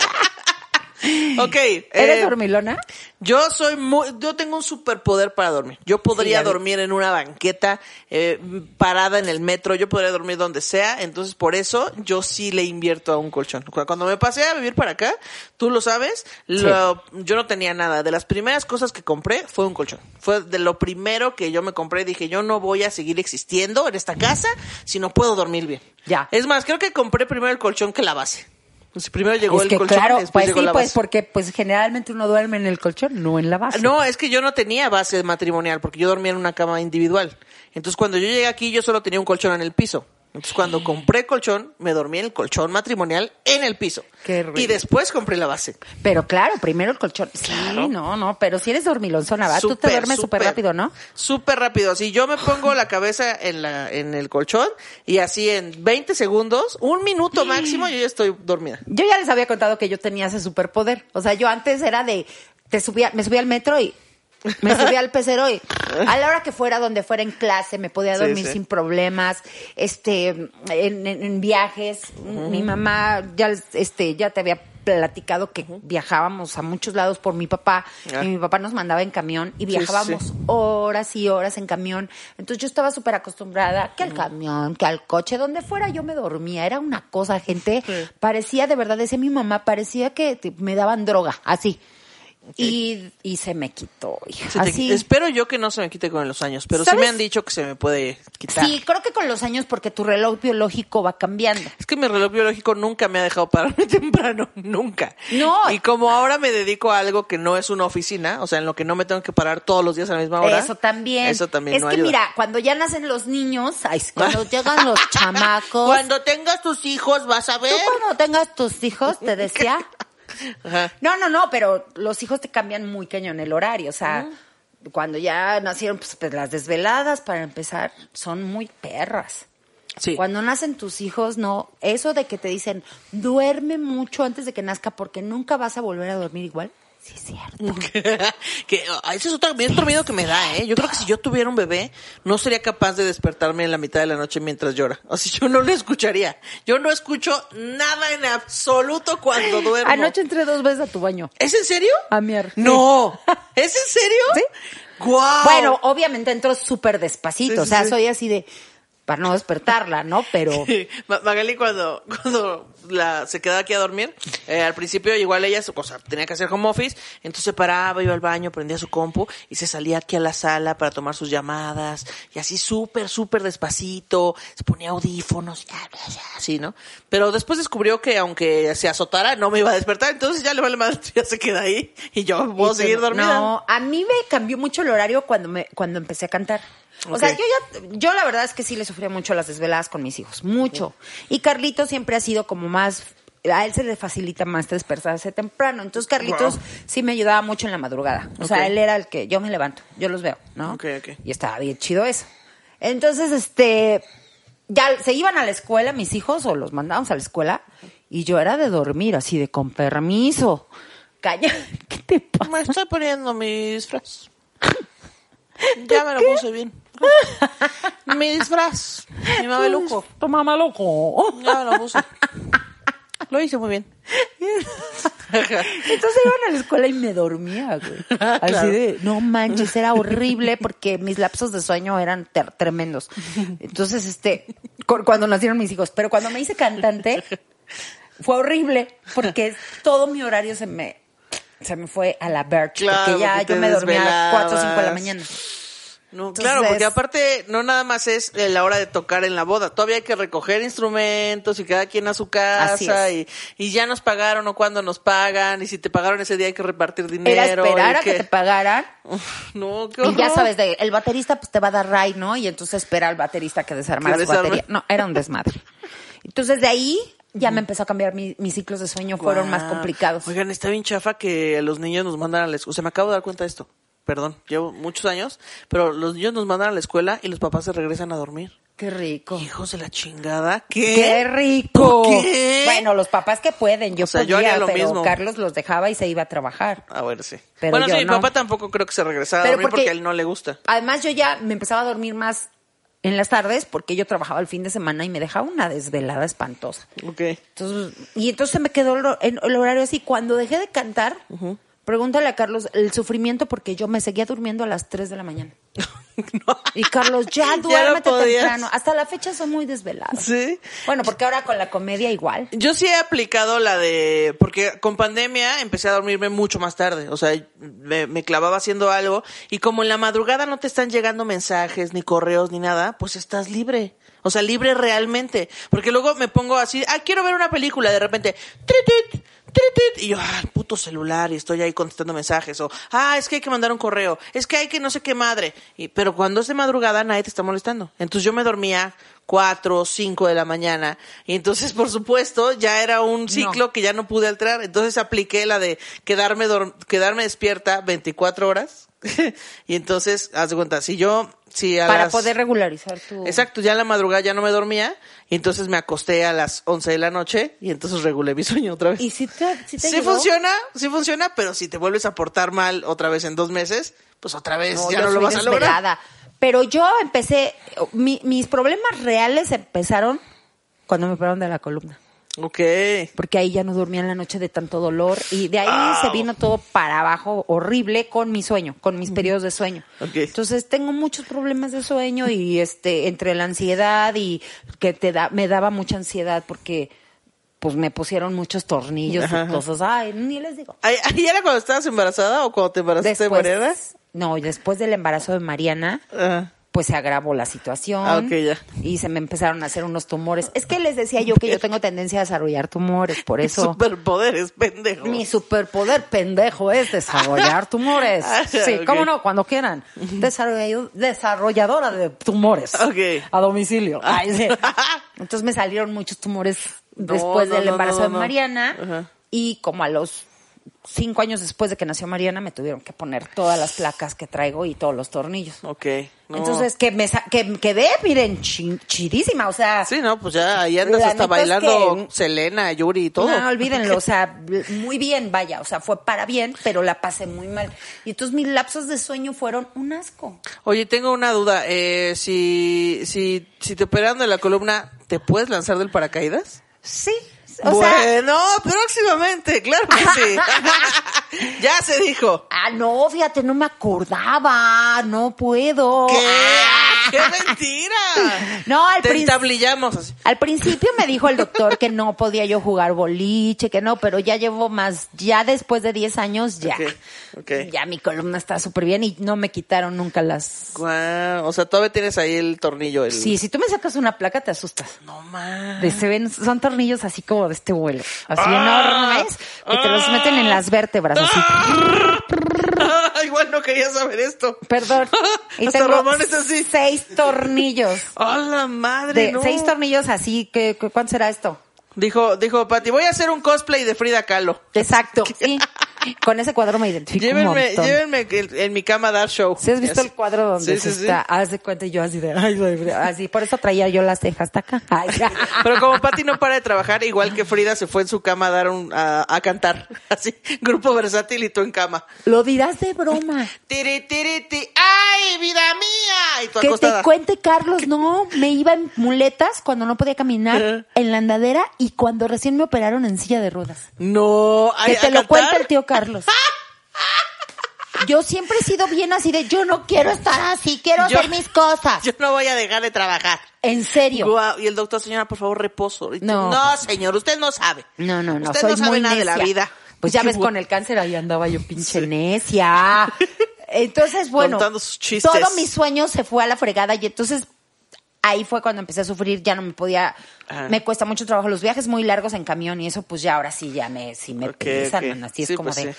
[LAUGHS] Ok. ¿Eres eh, dormilona? Yo soy muy, yo tengo un superpoder para dormir. Yo podría dormir en una banqueta, eh, parada en el metro, yo podría dormir donde sea, entonces por eso yo sí le invierto a un colchón. Cu- Cuando me pasé a vivir para acá, tú lo sabes, lo- yo no tenía nada. De las primeras cosas que compré fue un colchón. Fue de lo primero que yo me compré, dije, yo no voy a seguir existiendo en esta casa si no puedo dormir bien. Ya. Es más, creo que compré primero el colchón que la base. Pues primero llegó es el que colchón claro, después pues llegó sí, la pues porque pues generalmente uno duerme en el colchón, no en la base. No, es que yo no tenía base matrimonial porque yo dormía en una cama individual. Entonces cuando yo llegué aquí yo solo tenía un colchón en el piso. Entonces cuando compré colchón, me dormí en el colchón matrimonial en el piso. Qué rico. y después compré la base. Pero claro, primero el colchón. Sí, Claro. no, no, pero si eres dormilonzona, ¿verdad? Tú te duermes súper rápido, ¿no? Súper rápido. Si yo me pongo la cabeza en la en el colchón y así en 20 segundos, un minuto [GASPS] máximo, yo ya estoy dormida. Yo ya les había contado que yo tenía ese superpoder. O sea, yo antes era de, te subía, me subía al metro y me subía al pecero y a la hora que fuera, donde fuera en clase, me podía dormir sí. sin problemas. Este, en, en- en viajes, mi mamá ya, este, ya te había platicado que viajábamos a muchos lados por mi papá Ah. y mi papá nos mandaba en camión y sí, viajábamos sí. horas y horas en camión. Entonces yo estaba súper acostumbrada que al camión, que al coche, donde fuera yo me dormía. Era una cosa, gente. Parecía, de verdad, decía mi mamá, parecía que me daban droga, así. Y, y se me quitó, hija. Se te- Así. espero yo que no se me quite con los años, pero sí ¿Sabes? me han dicho que se me puede quitar. Sí, creo que con los años porque tu reloj biológico va cambiando. Es que mi reloj biológico nunca me ha dejado pararme [LAUGHS] temprano, nunca. No. Y como ahora me dedico a algo que no es una oficina, o sea, en lo que no me tengo que parar todos los días a la misma hora. Eso también. Eso también Es no que ayuda. mira, cuando ya nacen los niños, ay, cuando [LAUGHS] llegan los chamacos. Cuando tengas tus hijos vas a ver. Tú cuando tengas tus hijos, te [LAUGHS] decía. Ajá. No, no, no, pero los hijos te cambian muy cañón el horario. O sea, cuando ya nacieron, pues, pues, las desveladas, para empezar, son muy perras. Sí. Cuando nacen tus hijos, no, eso de que te dicen, duerme mucho antes de que nazca porque nunca vas a volver a dormir igual. Sí, es cierto. [LAUGHS] que ah, ese es otro, es otro miedo que me da, ¿eh? Yo creo que si yo tuviera un bebé, no sería capaz de despertarme en la mitad de la noche mientras llora. O sea, [LAUGHS] yo no le escucharía. Yo no escucho nada en absoluto cuando duermo. Anoche entré dos veces a tu baño. ¿Es en serio? A miar. No. ¿Es en serio? [LAUGHS] Sí. ¡Guau! Bueno, obviamente entro súper despacito, Sí, o sea, soy así de, para no despertarla, ¿no? Pero... [LAUGHS] Ma- Magali cuando, cuando la, se quedaba aquí a dormir, eh, al principio igual ella, o sea, tenía que hacer home office, entonces se paraba, iba al baño, prendía su compu y se salía aquí a la sala para tomar sus llamadas y así súper, súper despacito, se ponía audífonos, ya, ya, ya, así, ¿no? Pero después descubrió que aunque se azotara no me iba a despertar, entonces ya le vale madre, [LAUGHS] ya se queda ahí y yo puedo Y seguir dormida. No, a mí me cambió mucho el horario cuando me cuando empecé a cantar. O sea, yo ya, yo la verdad es que sí le sufría mucho las desveladas con mis hijos, mucho. Y Carlito siempre ha sido como más, a él se le facilita más despertarse temprano. Entonces Carlitos Wow. sí me ayudaba mucho en la madrugada. O sea, él era el que yo me levanto, yo los veo, ¿no? Ok, ok. Y estaba bien chido eso. Entonces, este, ya se iban a la escuela mis hijos o los mandábamos a la escuela y yo era de dormir así de con permiso. Calla, [LAUGHS] ¿qué te pasa? Me estoy poniendo mi disfraz. [LAUGHS] Ya me lo puse bien. [LAUGHS] Mi disfraz. Mi mameluco. Tu mamá loco. Ya me lo puse. [LAUGHS] Lo hice muy bien. Entonces iban a la escuela y me dormía, güey. [LAUGHS] Así Claro. de, no manches, era horrible porque mis lapsos de sueño eran ter- tremendos. Entonces, este, cu- cuando nacieron mis hijos, pero cuando me hice cantante, fue horrible porque todo mi horario se me, se me fue a la verge. Claro, porque ya porque yo me dormía a las 4 o 5 de la mañana. No, Entonces- claro, porque aparte no nada más es eh, la hora de tocar en la boda, todavía hay que recoger instrumentos y cada quien a su casa y, y ya nos pagaron o cuando nos pagan y si te pagaron ese día hay que repartir dinero. Era esperar a que te pagaran no, qué Y ya horror. sabes, de, el baterista pues te va a dar ray, ¿no? Y entonces espera al baterista que desarmara su desarme. batería. No, era un desmadre. Entonces de ahí ya me empezó a cambiar mi- mis ciclos de sueño, fueron más complicados. Oigan, está bien chafa que los niños nos mandan a la escuela. O sea, me acabo de dar cuenta de esto. Perdón, llevo muchos años, pero los niños nos mandan a la escuela y los papás se regresan a dormir. Qué rico. Hijos de la chingada. ¿Qué? ¡Qué rico! ¿Por qué? Bueno, los papás que pueden, yo O sea, podía, yo haría lo pero mismo. Carlos los dejaba y se iba a trabajar. Ah, bueno, sí. Pero bueno, sí, mi papá tampoco creo que se regresara a Pero dormir porque... porque- a él no le gusta. Además, yo ya me empezaba a dormir más en las tardes porque yo trabajaba el fin de semana y me dejaba una desvelada espantosa. Ok. Entonces, y entonces se me quedó el, el- el horario así. Cuando dejé de cantar, pregúntale a Carlos el sufrimiento porque yo me seguía durmiendo a las 3 de la mañana. [LAUGHS] Y Carlos, ya duérmete temprano. Hasta la fecha soy muy desvelada. Sí. Bueno, porque ahora con la comedia igual. Yo sí he aplicado la de, porque con pandemia empecé a dormirme mucho más tarde, o sea, me, me clavaba haciendo algo y como en la madrugada no te están llegando mensajes, ni correos, ni nada, pues estás libre. O sea, libre realmente. Porque luego me pongo así, ah, quiero ver una película, de repente, tritit, tritit, y yo, ah, el puto celular, y estoy ahí contestando mensajes, o, ah, es que hay que mandar un correo, es que hay que no sé qué madre. Y, pero cuando es de madrugada nadie te está molestando. Entonces yo me dormía cuatro, cinco de la mañana, y entonces, por supuesto, ya era un ciclo que ya no pude alterar. Entonces apliqué la de quedarme, quedarme despierta 24 horas. [LAUGHS] y entonces, haz de cuenta, si yo, si a Para las- poder regularizar tu... Exacto, ya en la madrugada ya no me dormía y entonces me acosté a las 11 de la noche y entonces regulé mi sueño otra vez. ¿Y si te, si te sí ayudó? funciona, sí funciona, pero si te vuelves a portar mal otra vez en dos meses, pues otra vez No, ya no lo vas a lograr. Pero yo empecé, mi- mis problemas reales empezaron cuando me operaron de la columna. Ok. Porque ahí ya no dormía en la noche de tanto dolor y de ahí se vino todo para abajo horrible con mi sueño, con mis periodos de sueño. Ok. Entonces tengo muchos problemas de sueño y este entre la ansiedad y que te da me daba mucha ansiedad porque pues me pusieron muchos tornillos Ajá, y cosas. Ay, ni les digo. ¿Ahí, era cuando estabas embarazada o cuando te embarazaste de Mariana? no, después del embarazo de Mariana, Ajá. Pues se agravó la situación. Ah, ok, ya. Y se me empezaron a hacer unos tumores. Es que les decía yo que yo tengo tendencia a desarrollar tumores, por [LAUGHS] eso. Superpoderes, pendejo. Mi superpoder pendejo es desarrollar [LAUGHS] tumores. Ah, Sí, cómo no, cuando quieran. Desarroll- desarrolladora de tumores. Ok. A domicilio. Ay, sí. [LAUGHS] Entonces me salieron muchos tumores No, después no, del no, embarazo de. Mariana. Ajá. Y como a los cinco años después de que nació Mariana me tuvieron que poner todas las placas que traigo y todos los tornillos. Ok. no. Entonces, que me que quedé, miren, chi- chidísima, o sea... Sí, no, pues ya ahí andas hasta es bailando que- Selena, Yuri y todo. No, olvídenlo, o sea, muy bien, vaya, o sea, fue para bien, pero la pasé muy mal. Y entonces mis lapsos de sueño fueron un asco. Oye, tengo una duda. Eh, si, si, si te operaron de la columna, ¿te puedes lanzar del paracaídas? Sí, o sea... bueno, próximamente, claro que sí. [LAUGHS] [LAUGHS] ya se dijo. Ah, no, fíjate, no me acordaba, no puedo. ¿Qué? Ah. [LAUGHS] ¡Qué mentira! [LAUGHS] No, al principio... Al principio me dijo el doctor que no podía yo jugar boliche, que no, pero ya llevo más, ya después de 10 años, ya. Ok, ok. Ya mi columna está súper bien y no me quitaron nunca las... O sea, todavía tienes ahí el tornillo. El... Sí, si tú me sacas una placa te asustas. No más. De- se ven, son tornillos así como de este vuelo, así enormes, que te los meten en las vértebras, así. [LAUGHS] Igual no quería saber esto. Perdón. [LAUGHS] Y Hasta tengo Ramón es así. seis tornillos. [LAUGHS] ¡A la madre! De, no! Seis tornillos así, que, que- ¿cuánto será esto? Dijo, dijo Pati, voy a hacer un cosplay de Frida Kahlo. Exacto, sí. Con ese cuadro me identifico un Llévenme, montón. llévenme en, en mi cama a dar show. ¿Sí has visto el cuadro donde Sí, se sí, está? De cuenta y yo así de, ay, así, por eso traía yo las cejas hasta acá. Ay. [LAUGHS] Pero como Pati no para de trabajar, igual que Frida se fue en su cama a dar un, a, a cantar. [LAUGHS] Así, grupo versátil y tú en cama. Lo dirás de broma. Tiri, tiri, ti. ¡Ay, vida mía! Y tú Que acostada. te cuente, Carlos, no, me iba en muletas cuando no podía caminar en la andadera y cuando recién me operaron en silla de ruedas. No, ay, Que te ¿a lo cantar? cuenta el tío Carlos. Yo siempre he sido bien así de, yo no quiero estar así, quiero Yo- hacer mis cosas. Yo no voy a dejar de trabajar. En serio. Y el doctor, señora, por favor, reposo. No. no, señor, usted no sabe. No, no, no, Usted soy no sabe muy nada de la vida. Pues ya Qué ves, con el cáncer ahí andaba yo pinche necia. [LAUGHS] Entonces, bueno, Contando sus chistes. todo mi sueño se fue a la fregada y entonces ahí fue cuando empecé a sufrir, ya no me podía, Ah. me cuesta mucho trabajo, los viajes muy largos en camión y eso pues ya ahora sí ya me, sí me pesan, así es como pues de, sí.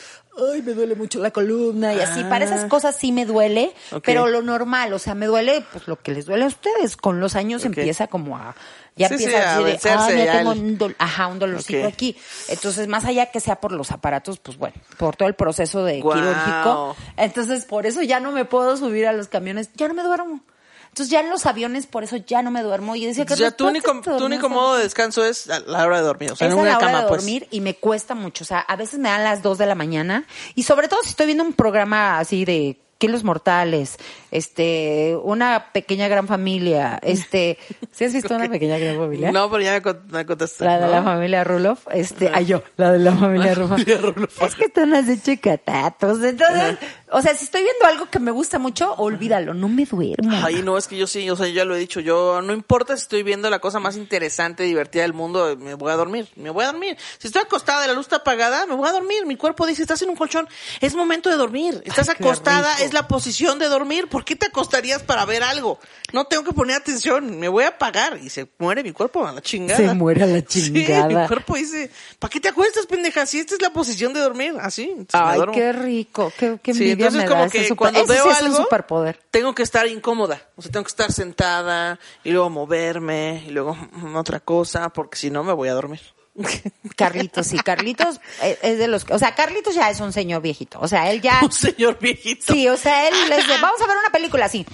ay, me duele mucho la columna y así, para Ah. esas cosas sí me duele, pero lo normal, o sea, me duele pues lo que les duele a ustedes, con los años empieza como a, ya Sí, empieza a decir, ah, ya tengo el- un dol- ajá, un dolorcito aquí. Entonces, más allá que sea por los aparatos, pues bueno, por todo el proceso de quirúrgico. Entonces, por eso ya no me puedo subir a los camiones, ya no me duermo. Entonces, ya en los aviones, por eso ya no me duermo. Y decía que ya tu único, tu único modo de descanso es a la hora de dormir. O sea, es en a una la hora cama, de pues. dormir y me cuesta mucho. O sea, a veces me dan las 2 de la mañana y sobre todo si estoy viendo un programa así de Kilos Mortales, este, una pequeña gran familia, este, [LAUGHS] ¿sí has visto una pequeña gran familia? No, pero ya me, cont- me. La de ¿no? la familia Rulof, este, ay yo, la de la familia Rulof. Es que están así chicatatos. Entonces, o sea, si estoy viendo algo que me gusta mucho, olvídalo, no me duermo. Ay, no, es que yo sí, o sea, yo ya lo he dicho, yo no importa si estoy viendo la cosa más interesante, divertida del mundo, me voy a dormir, me voy a dormir. Si estoy acostada la luz está apagada, me voy a dormir. Mi cuerpo dice, estás en un colchón, es momento de dormir. Estás Ay, acostada, es la posición de dormir. ¿Por qué te acostarías para ver algo? No tengo que poner atención, me voy a apagar y se muere mi cuerpo a la chingada. Se muere a la [LAUGHS] Sí, chingada. mi cuerpo dice, ¿para qué te acuestas, pendeja? Si esta es la posición de dormir, así. Ay, qué rico, qué, qué Sí, envidia entonces me como da ese que super- cuando ese veo sí es algo un superpoder. tengo que estar incómoda, o sea, tengo que estar sentada y luego moverme y luego mm, otra cosa, porque si no me voy a dormir. [LAUGHS] Carlitos, sí, Carlitos es, es de los que, o sea, Carlitos ya es un señor viejito, o sea, él ya, [LAUGHS] Un señor viejito. sí, o sea, él es de, vamos a ver una película así.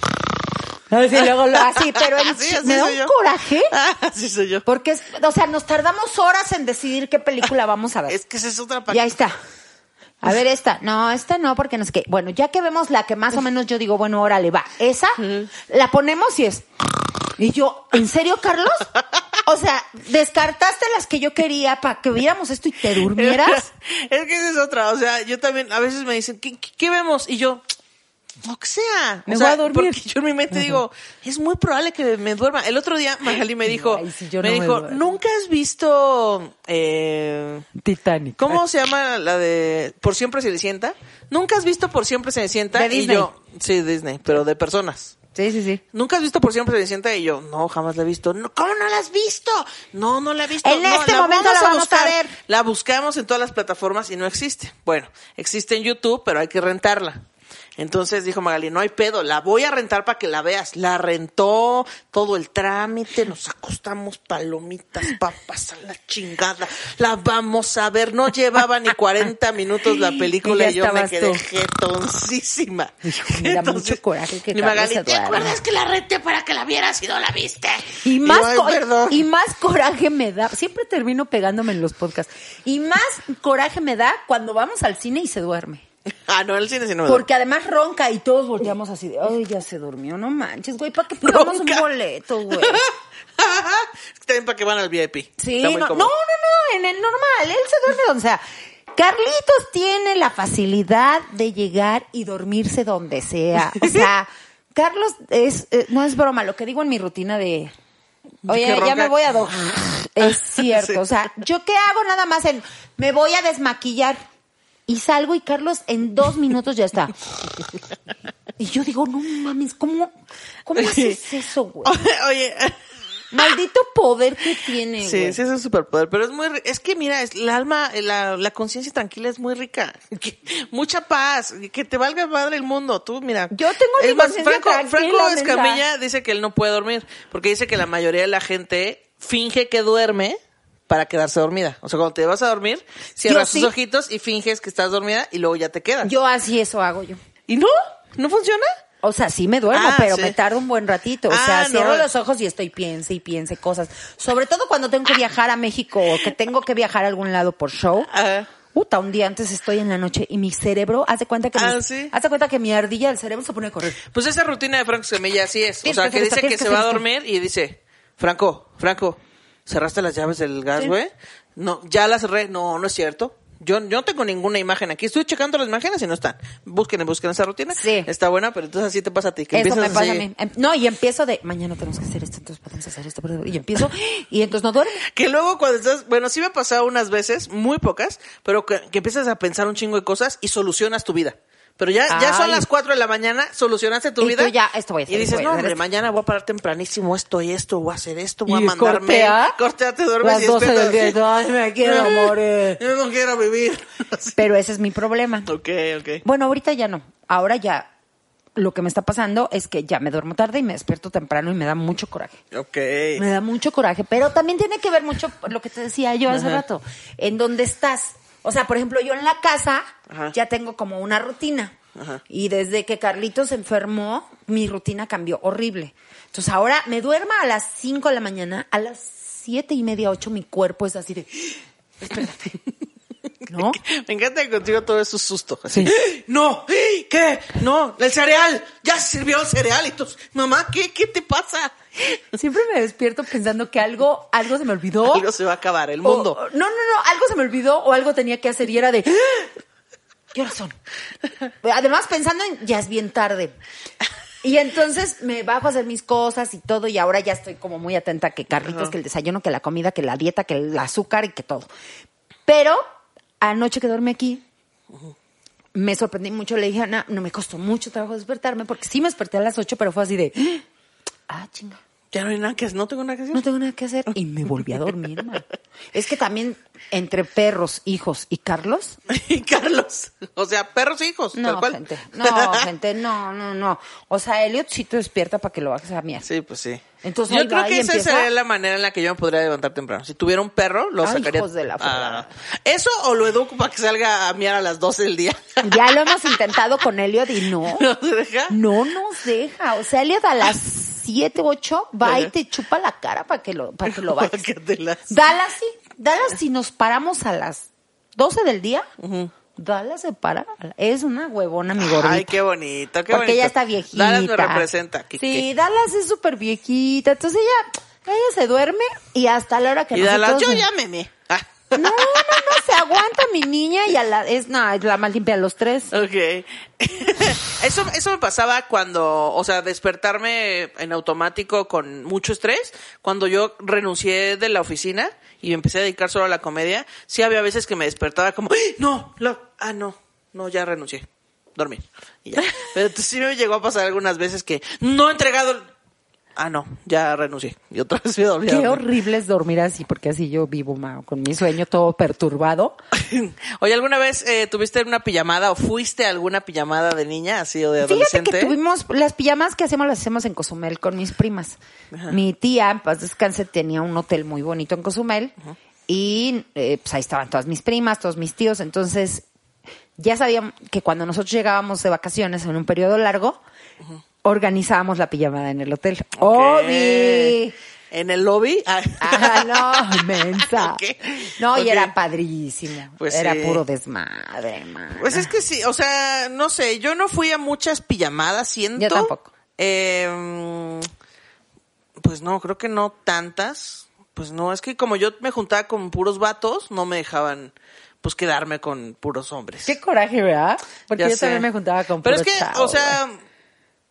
Así, luego lo así, [LAUGHS] pero él así me da un yo. coraje, así soy yo. porque es, o sea, nos tardamos horas en decidir qué película vamos a ver. Es que esa es otra parte. Ya está. A ver esta. No, esta no, porque no sé qué. Bueno, ya que vemos la que más o menos yo digo, bueno, órale, va. Esa, la ponemos y es. Y yo, ¿en serio, Carlos? O sea, descartaste las que yo quería para que viéramos esto y te durmieras. [LAUGHS] es que esa es otra, o sea, yo también, a veces me dicen, ¿qué, qué, qué vemos? Y yo, sea. Me o voy sea, a dormir. Porque yo en mi mente digo, es muy probable que me duerma. El otro día Magali me dijo, Ay, si yo me no dijo. ¿nunca has visto, eh, Titanic. ¿Cómo se llama la de Por siempre Cenicienta? ¿Nunca has visto Por siempre Cenicienta? De Y Disney. yo, sí, Disney, pero de personas. Sí, sí, sí. ¿Nunca has visto Por siempre Cenicienta? Y yo, no, jamás la he visto. No, ¿Cómo no la has visto? No, no la he visto. En No, este momento la vamos a ver. La buscamos en todas las plataformas y no existe. Bueno, existe en YouTube, pero hay que rentarla. Entonces dijo Magali, no hay pedo, la voy a rentar para que la veas. La rentó, todo el trámite, nos acostamos palomitas, papas a la chingada. La vamos a ver. No llevaba ni 40 minutos la [LAUGHS] película Y yo me quedé tú. jetoncísima. me da mucho coraje que Y Magali, ¿te duerma". acuerdas que la renté para que la vieras y no la viste? Y más, y más coraje me da, siempre termino pegándome en los podcasts, y más coraje me da cuando vamos al cine y se duerme. [LAUGHS] Ah, no, en el cine sí no me Porque además ronca y todos volteamos así de, ay, ya se durmió, no manches, güey, ¿para qué [LAUGHS] pagamos un boleto, [LAUGHS] güey? Es que también para que van al VIP. Sí, no, no, no, en el normal, él se duerme donde sea. Carlitos tiene la facilidad de llegar y dormirse donde sea. O sea, Carlos es, eh, no es broma, lo que digo en mi rutina de, oye, ya me voy a dormir. Es cierto, Sí. o sea, ¿yo qué hago nada más en, me voy a desmaquillar? Y salgo y Carlos en dos minutos ya está. [LAUGHS] Y yo digo, no mames, ¿cómo, cómo haces eso, güey? [LAUGHS] Oye, Maldito poder que tiene, sí, güey. sí es un superpoder, pero es muy, es que mira, es, el alma, la, la conciencia tranquila es muy rica. Que- mucha paz, que te valga madre el mundo. Tú, mira. Yo tengo mi Es más, conciencia Franco. Escamilla dice que él no puede dormir, porque dice que la mayoría de la gente finge que duerme para quedarse dormida. O sea, cuando te vas a dormir, cierras sí. tus ojitos y finges que estás dormida y luego ya te quedas. Yo así eso hago yo. ¿Y no? ¿No funciona? O sea, sí me duermo, Ah, pero sí. me tardo un buen ratito. O Ah, sea, no. cierro los ojos y estoy piense y piense cosas. Sobre todo cuando tengo que viajar a México o que tengo que viajar a algún lado por show. Ajá. Puta, un día antes estoy en la noche y mi cerebro, hace cuenta que Ah, mi, ¿sí? hace cuenta que mi ardilla del cerebro se pone a correr. Pues esa rutina de Franco Escamilla así es. O sea, que dice que se va a dormir y dice, Franco, Franco, ¿cerraste las llaves del gas, güey? No, ya las cerré. No, no es cierto. Yo, yo no tengo ninguna imagen aquí. Estoy checando las imágenes y no están. Busquen, busquen esa rutina. Sí. Está buena, pero entonces así te pasa a ti. Que Eso empiezas me pasa así. a mí. Em- No, y empiezo de, mañana tenemos que hacer esto, entonces podemos hacer esto. Y empiezo, [GASPS] y entonces no duermo. Que luego cuando estás, bueno, sí me ha pasado unas veces, muy pocas, pero que, que empiezas a pensar un chingo de cosas y solucionas tu vida. Pero ya, ya son Ay. las 4 de la mañana, solucionaste tu Y vida. tú ya, esto voy a hacer, Y dices, voy a no, hacer hombre, esto". mañana voy a parar tempranísimo esto y esto, voy a hacer esto, voy a Y mandar cortea. mail. Cortea, te duermes Las y 12 del día, ay, me quiero [LAUGHS] morir. Yo no quiero vivir. Así. [LAUGHS] Pero ese es mi problema. Ok, ok. Bueno, ahorita ya no. Ahora ya lo que me está pasando es que ya me duermo tarde y me despierto temprano y me da mucho coraje. Ok. Me da mucho coraje, pero también tiene que ver mucho lo que te decía yo hace rato, en dónde estás. O sea, por ejemplo, yo en la casa Ajá. ya tengo como una rutina. Ajá. Y desde que Carlitos se enfermó, mi rutina cambió horrible. Entonces ahora me duerma a las 5 de la mañana, a las siete y media, ocho, mi cuerpo es así de, [GASPS] espérate. [LAUGHS] ¿No? [LAUGHS] Me encanta que contigo todo es un susto. Así. [LAUGHS] No, ¿qué? No, el cereal. Ya se sirvió el cereal. Y tú, mamá, ¿qué? ¿Qué te pasa? [LAUGHS] Siempre me despierto pensando que algo, algo se me olvidó. Algo se va a acabar, el O- mundo. no, no, no, algo se me olvidó o algo tenía que hacer y era de... "Ah, ¿Qué horas son? Además pensando en ya es bien tarde. Y entonces me bajo a hacer mis cosas y todo y ahora ya estoy como muy atenta que Carlitos, que el desayuno, que la comida, que la dieta, que el azúcar y que todo. Pero anoche que dormí aquí, me sorprendí mucho. Le dije Ana, no me costó mucho trabajo despertarme porque sí me desperté a las 8, pero fue así de... Ah, chinga. Ya no hay nada que hacer. No tengo nada que hacer. No tengo nada que hacer. Y me volví a dormir, man. Es que también entre perros, hijos y Carlos. [LAUGHS] Y Carlos. O sea, perros e hijos. tal No, cual. gente. No, gente, no, no, no. O sea, Elliot sí te despierta para que lo bajes a miar. Sí, pues sí. Entonces, yo creo que esa empieza- sería la manera en la que yo me podría levantar temprano. Si tuviera un perro, lo Ay, sacaría. hijos de la. Ah, eso o lo educo para que salga a miar a las 12 del día. Ya lo hemos intentado con Elliot y no. [LAUGHS] ¿No se deja? No nos deja. O sea, Elliot a las 7, 8 va y te chupa la cara para que lo, para que lo [LAUGHS] bajes. [LAUGHS] Dallas sí. Dallas si nos paramos a las 12 del día. Dallas se para. Es una huevona, mi gordita. Ay, qué bonito, qué Porque bonito. ella está viejita. Dallas me representa. que- Sí, que- Dallas es súper viejita. Entonces ella, ella se duerme y hasta la hora que Y Dallas, nosotros... yo ya me. Ah. No, no, no, se aguanta mi niña y a la, es, no, es la más limpia de los tres. Ok. [LAUGHS] eso, eso me pasaba cuando, o sea, despertarme en automático con mucho estrés. Cuando yo renuncié de la oficina y empecé a dedicar solo a la comedia, sí había veces que me despertaba como, no, lo, ah, no, no, ya renuncié. Y ya. [LAUGHS] Pero sí me llegó a pasar algunas veces que no he entregado. Ah, no, ya renuncié. Y otra [LAUGHS] vez me dormí. Qué horrible es dormir así, porque así yo vivo ma, con mi sueño todo perturbado. [LAUGHS] Oye, ¿alguna vez eh, tuviste una pijamada o fuiste a alguna pijamada de niña, así o de Fíjate adolescente? que tuvimos las pijamas que hacemos las hacemos en Cozumel con mis primas. Mi tía, en paz descanse, tenía un hotel muy bonito en Cozumel y eh, pues ahí estaban todas mis primas, todos mis tíos. Entonces ya sabían que cuando nosotros llegábamos de vacaciones en un periodo largo, organizábamos la pijamada en el hotel. ¡Obi! ¿En el lobby? [LAUGHS] Ah. Ah, no, mensa. Ok. No, y era padrísimo. Pues era sí. puro desmadre, man. Pues es que sí, o sea, no sé, yo no fui a muchas pijamadas, siento. Yo tampoco. Eh, pues no, creo que no tantas. Pues no, es que como yo me juntaba con puros vatos, no me dejaban pues quedarme con puros hombres. Qué coraje, ¿verdad? Porque Ya yo sé. también me juntaba con Pero es puro que, chavo, o sea,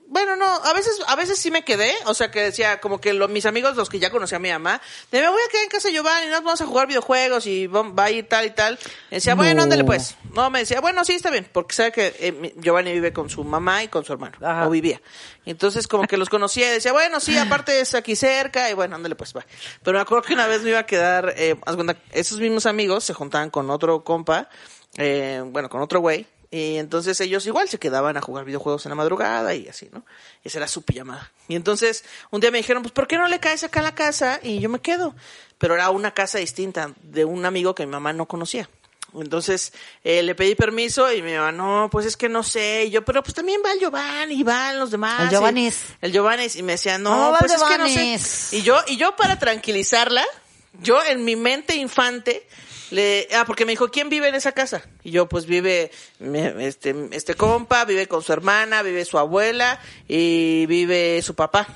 bueno, no, a veces, a veces sí me quedé, o sea, que decía, como que lo- mis amigos, los que ya conocía a mi mamá, de me voy a quedar en casa de Giovanni, nos vamos a jugar videojuegos y va a ir tal y tal. Y decía, bueno, No. ándale pues. No, me decía, bueno, sí, está bien, porque sabe que eh, Giovanni vive con su mamá y con su hermano, Ajá. o vivía. Entonces, como que los conocía y decía, bueno, sí, aparte es aquí cerca, y bueno, ándale pues, va. Pero me acuerdo que una vez me iba a quedar, eh, esos mismos amigos se juntaban con otro compa, eh, bueno, con otro güey, y entonces ellos igual se quedaban a jugar videojuegos en la madrugada y así, ¿no? Esa era su pijamada. Y entonces un día me dijeron, pues ¿por qué no le caes acá a la casa? Y yo me quedo. Pero era una casa distinta de un amigo que mi mamá no conocía. Entonces eh, le pedí permiso y mi mamá, no, pues es que no sé. Y yo, pero pues también va el Giovanni, y van los demás. El Giovannis. El Giovannis. Y me decía, no, No, pues es que no sé. Y yo, y yo para tranquilizarla, yo en mi mente infante, le, ah, porque me dijo, ¿quién vive en esa casa? Y yo, pues vive, me- este, este compa, vive con su hermana, vive su abuela y vive su papá.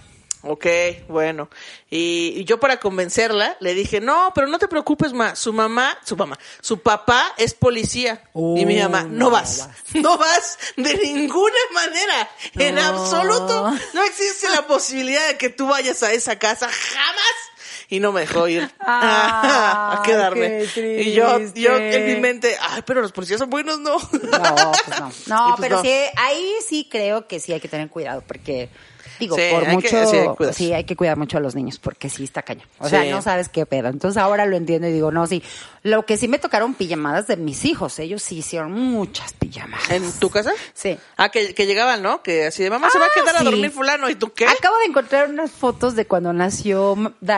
Ok, bueno. Y, y yo para convencerla le dije, no, pero no te preocupes, ma. Su mamá, su mamá, su papá es policía. y mi mamá, no no vas. No vas de ninguna manera. En absoluto. No existe la posibilidad de que tú vayas a esa casa jamás. Y no me dejó ir [LAUGHS] a Ay, quedarme. Y yo, yo en mi mente, ay, pero los policías son buenos, no. No, pues no. [LAUGHS] No, pues pero no. sí, ahí sí creo que sí hay que tener cuidado porque digo, Sí, por mucho que- sí, hay sí hay que cuidar mucho a los niños porque sí está cañón. O sea, no sabes qué pedo. Entonces ahora lo entiendo y digo, no, sí. Lo que sí me tocaron pijamadas de mis hijos, ellos sí hicieron muchas pijamadas. ¿En tu casa? Sí. Ah, que, que llegaban, ¿no? Que así de mamá se va a Ah, quedar a sí. dormir fulano. ¿Y tú qué? Acabo de encontrar unas fotos de cuando nació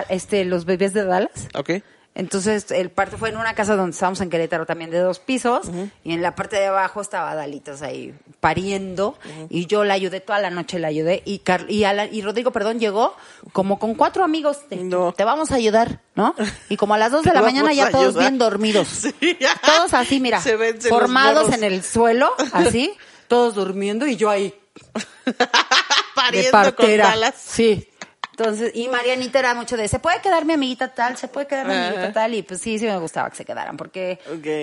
este los bebés de Dallas. Ok. Entonces, el parto fue en una casa donde estábamos en Querétaro también de dos pisos y en la parte de abajo estaba Dalitos ahí pariendo y yo la ayudé toda la noche, la ayudé y, Car- y, Alan- y Rodrigo, perdón, llegó como con cuatro amigos, te, No. te vamos a ayudar, ¿no? Y como a las dos de [LAUGHS] la mañana ya todos ayudar. bien dormidos. [LAUGHS] Sí. Todos así, mira, Se formados en el suelo, así, [LAUGHS] todos durmiendo y yo ahí de Pariendo partera. con balas. Sí. Entonces, y Marianita era mucho de, ¿se puede quedar mi amiguita tal? ¿Se puede quedar mi amiguita tal? Y pues sí, sí me gustaba que se quedaran, porque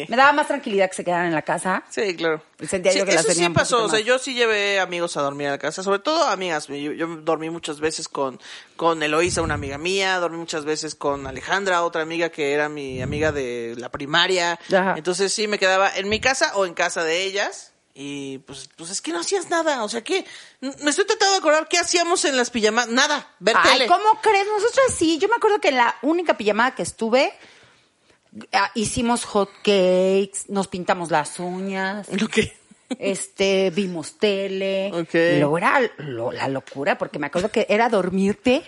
me daba más tranquilidad que se quedaran en la casa. Sí, claro. Sentía Sí, yo que las eso tenía sí pasó, o sea, yo sí llevé amigos a dormir a la casa, sobre todo amigas. Yo, yo dormí muchas veces con, con Eloísa, una amiga mía, dormí muchas veces con Alejandra, otra amiga que era mi amiga de la primaria. Ajá. Entonces sí me quedaba en mi casa o en casa de ellas. Y pues, pues es que no hacías nada, o sea, ¿qué? Me estoy tratando de acordar qué hacíamos en las pijamas, nada, ver Ay, tele. ¿cómo crees? Nosotros sí. Yo me acuerdo que la única pijamada que estuve, ah, hicimos hot cakes, nos pintamos las uñas. [LAUGHS] Ok. este, vimos tele. Ok. Y luego era lo- la locura, porque me acuerdo que era dormirte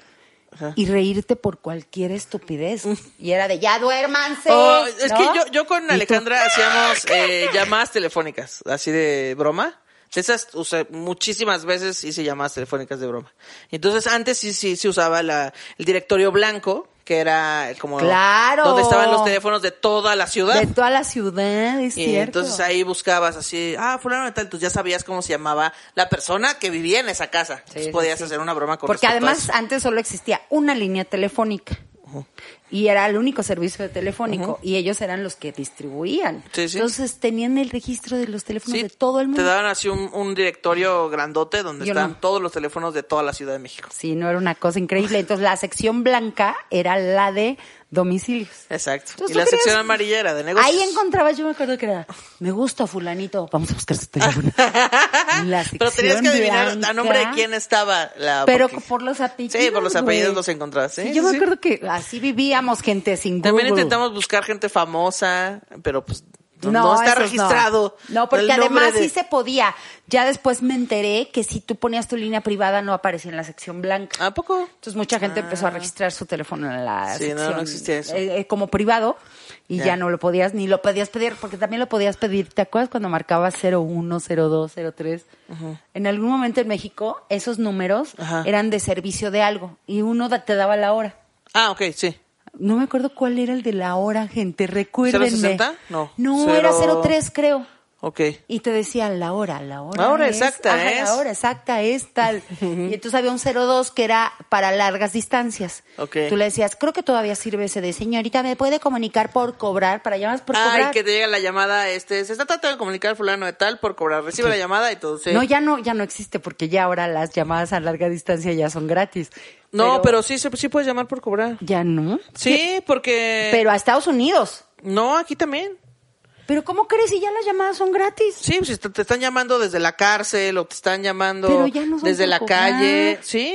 y reírte por cualquier estupidez. [LAUGHS] Y era de, ya duérmanse. Oh, es ¿no? que yo, yo con Alejandra [LAUGHS] hacíamos eh, llamadas telefónicas, así de broma. De esas, o sea, muchísimas veces hice llamadas telefónicas de broma. Entonces, antes sí, sí se usaba la, el directorio blanco, que era como... Claro. Donde estaban los teléfonos de toda la ciudad. De toda la ciudad, es Y cierto. entonces ahí buscabas así, ah, fulano de tal, tú ya sabías cómo se llamaba la persona que vivía en esa casa. entonces podías sí. hacer una broma con Porque además antes solo existía una línea telefónica. Y era el único servicio telefónico. Y ellos eran los que distribuían. Sí, sí. Entonces tenían el registro de los teléfonos Sí, de todo el Te mundo. daban así un, un directorio grandote donde Yo están no. todos los teléfonos de toda la Ciudad de México. Sí, no era una cosa increíble. Entonces la sección blanca era la de domicilios. Exacto. ¿Tú- Y la sección crees? amarilla era de negocios. Ahí encontrabas, yo me acuerdo que era, me gusta fulanito, vamos a buscar su [LAUGHS] teléfono. La Pero tenías que adivinar a nombre de blanca. quién estaba la... Pero porque- por los apellidos. Sí, por los apellidos los encontrabas. Sí, yo sí, me acuerdo que así vivíamos gente sin También Google. intentamos buscar gente famosa, pero pues no, no está no. registrado. No, porque además de- sí se podía. Ya después me enteré que si tú ponías tu línea privada no aparecía en la sección blanca. ¿A poco? Entonces mucha gente empezó a registrar su teléfono en la Ah. Sí, no, sección no existía eso. eh, eh, como privado y Ya. ya. no lo podías ni lo podías pedir porque también lo podías pedir. ¿Te acuerdas cuando marcabas 01, 02, 03? En algún momento en México esos números eran de servicio de algo y uno te daba la hora. Ah, ok, sí. No me acuerdo cuál era el de la hora, gente, recuérdenme. ¿060? No. No, Cero- era 03 creo. Ok. Y te decían la hora, la hora. La hora es- exacta ajá, es. La hora exacta es tal. [LAUGHS] y entonces había un 02 que era para largas distancias. Ok. Tú le decías, creo que todavía sirve ese de señorita, ¿me puede comunicar por cobrar? Para llamadas por cobrar. y que te llega la llamada, este, se está tratando de comunicar fulano de tal por cobrar. Recibe la llamada y todo. sí. No, ya no, ya no existe porque ya ahora las llamadas a larga distancia ya son gratis. No, pero, sí, se- sí puedes llamar por cobrar. Ya no. Sí, porque... Pero a Estados Unidos. No, aquí también. Pero ¿cómo crees si ya las llamadas son gratis? Sí, pues te, están llamando desde la cárcel o te están llamando Pero ya no son desde la cobrar. calle. Sí.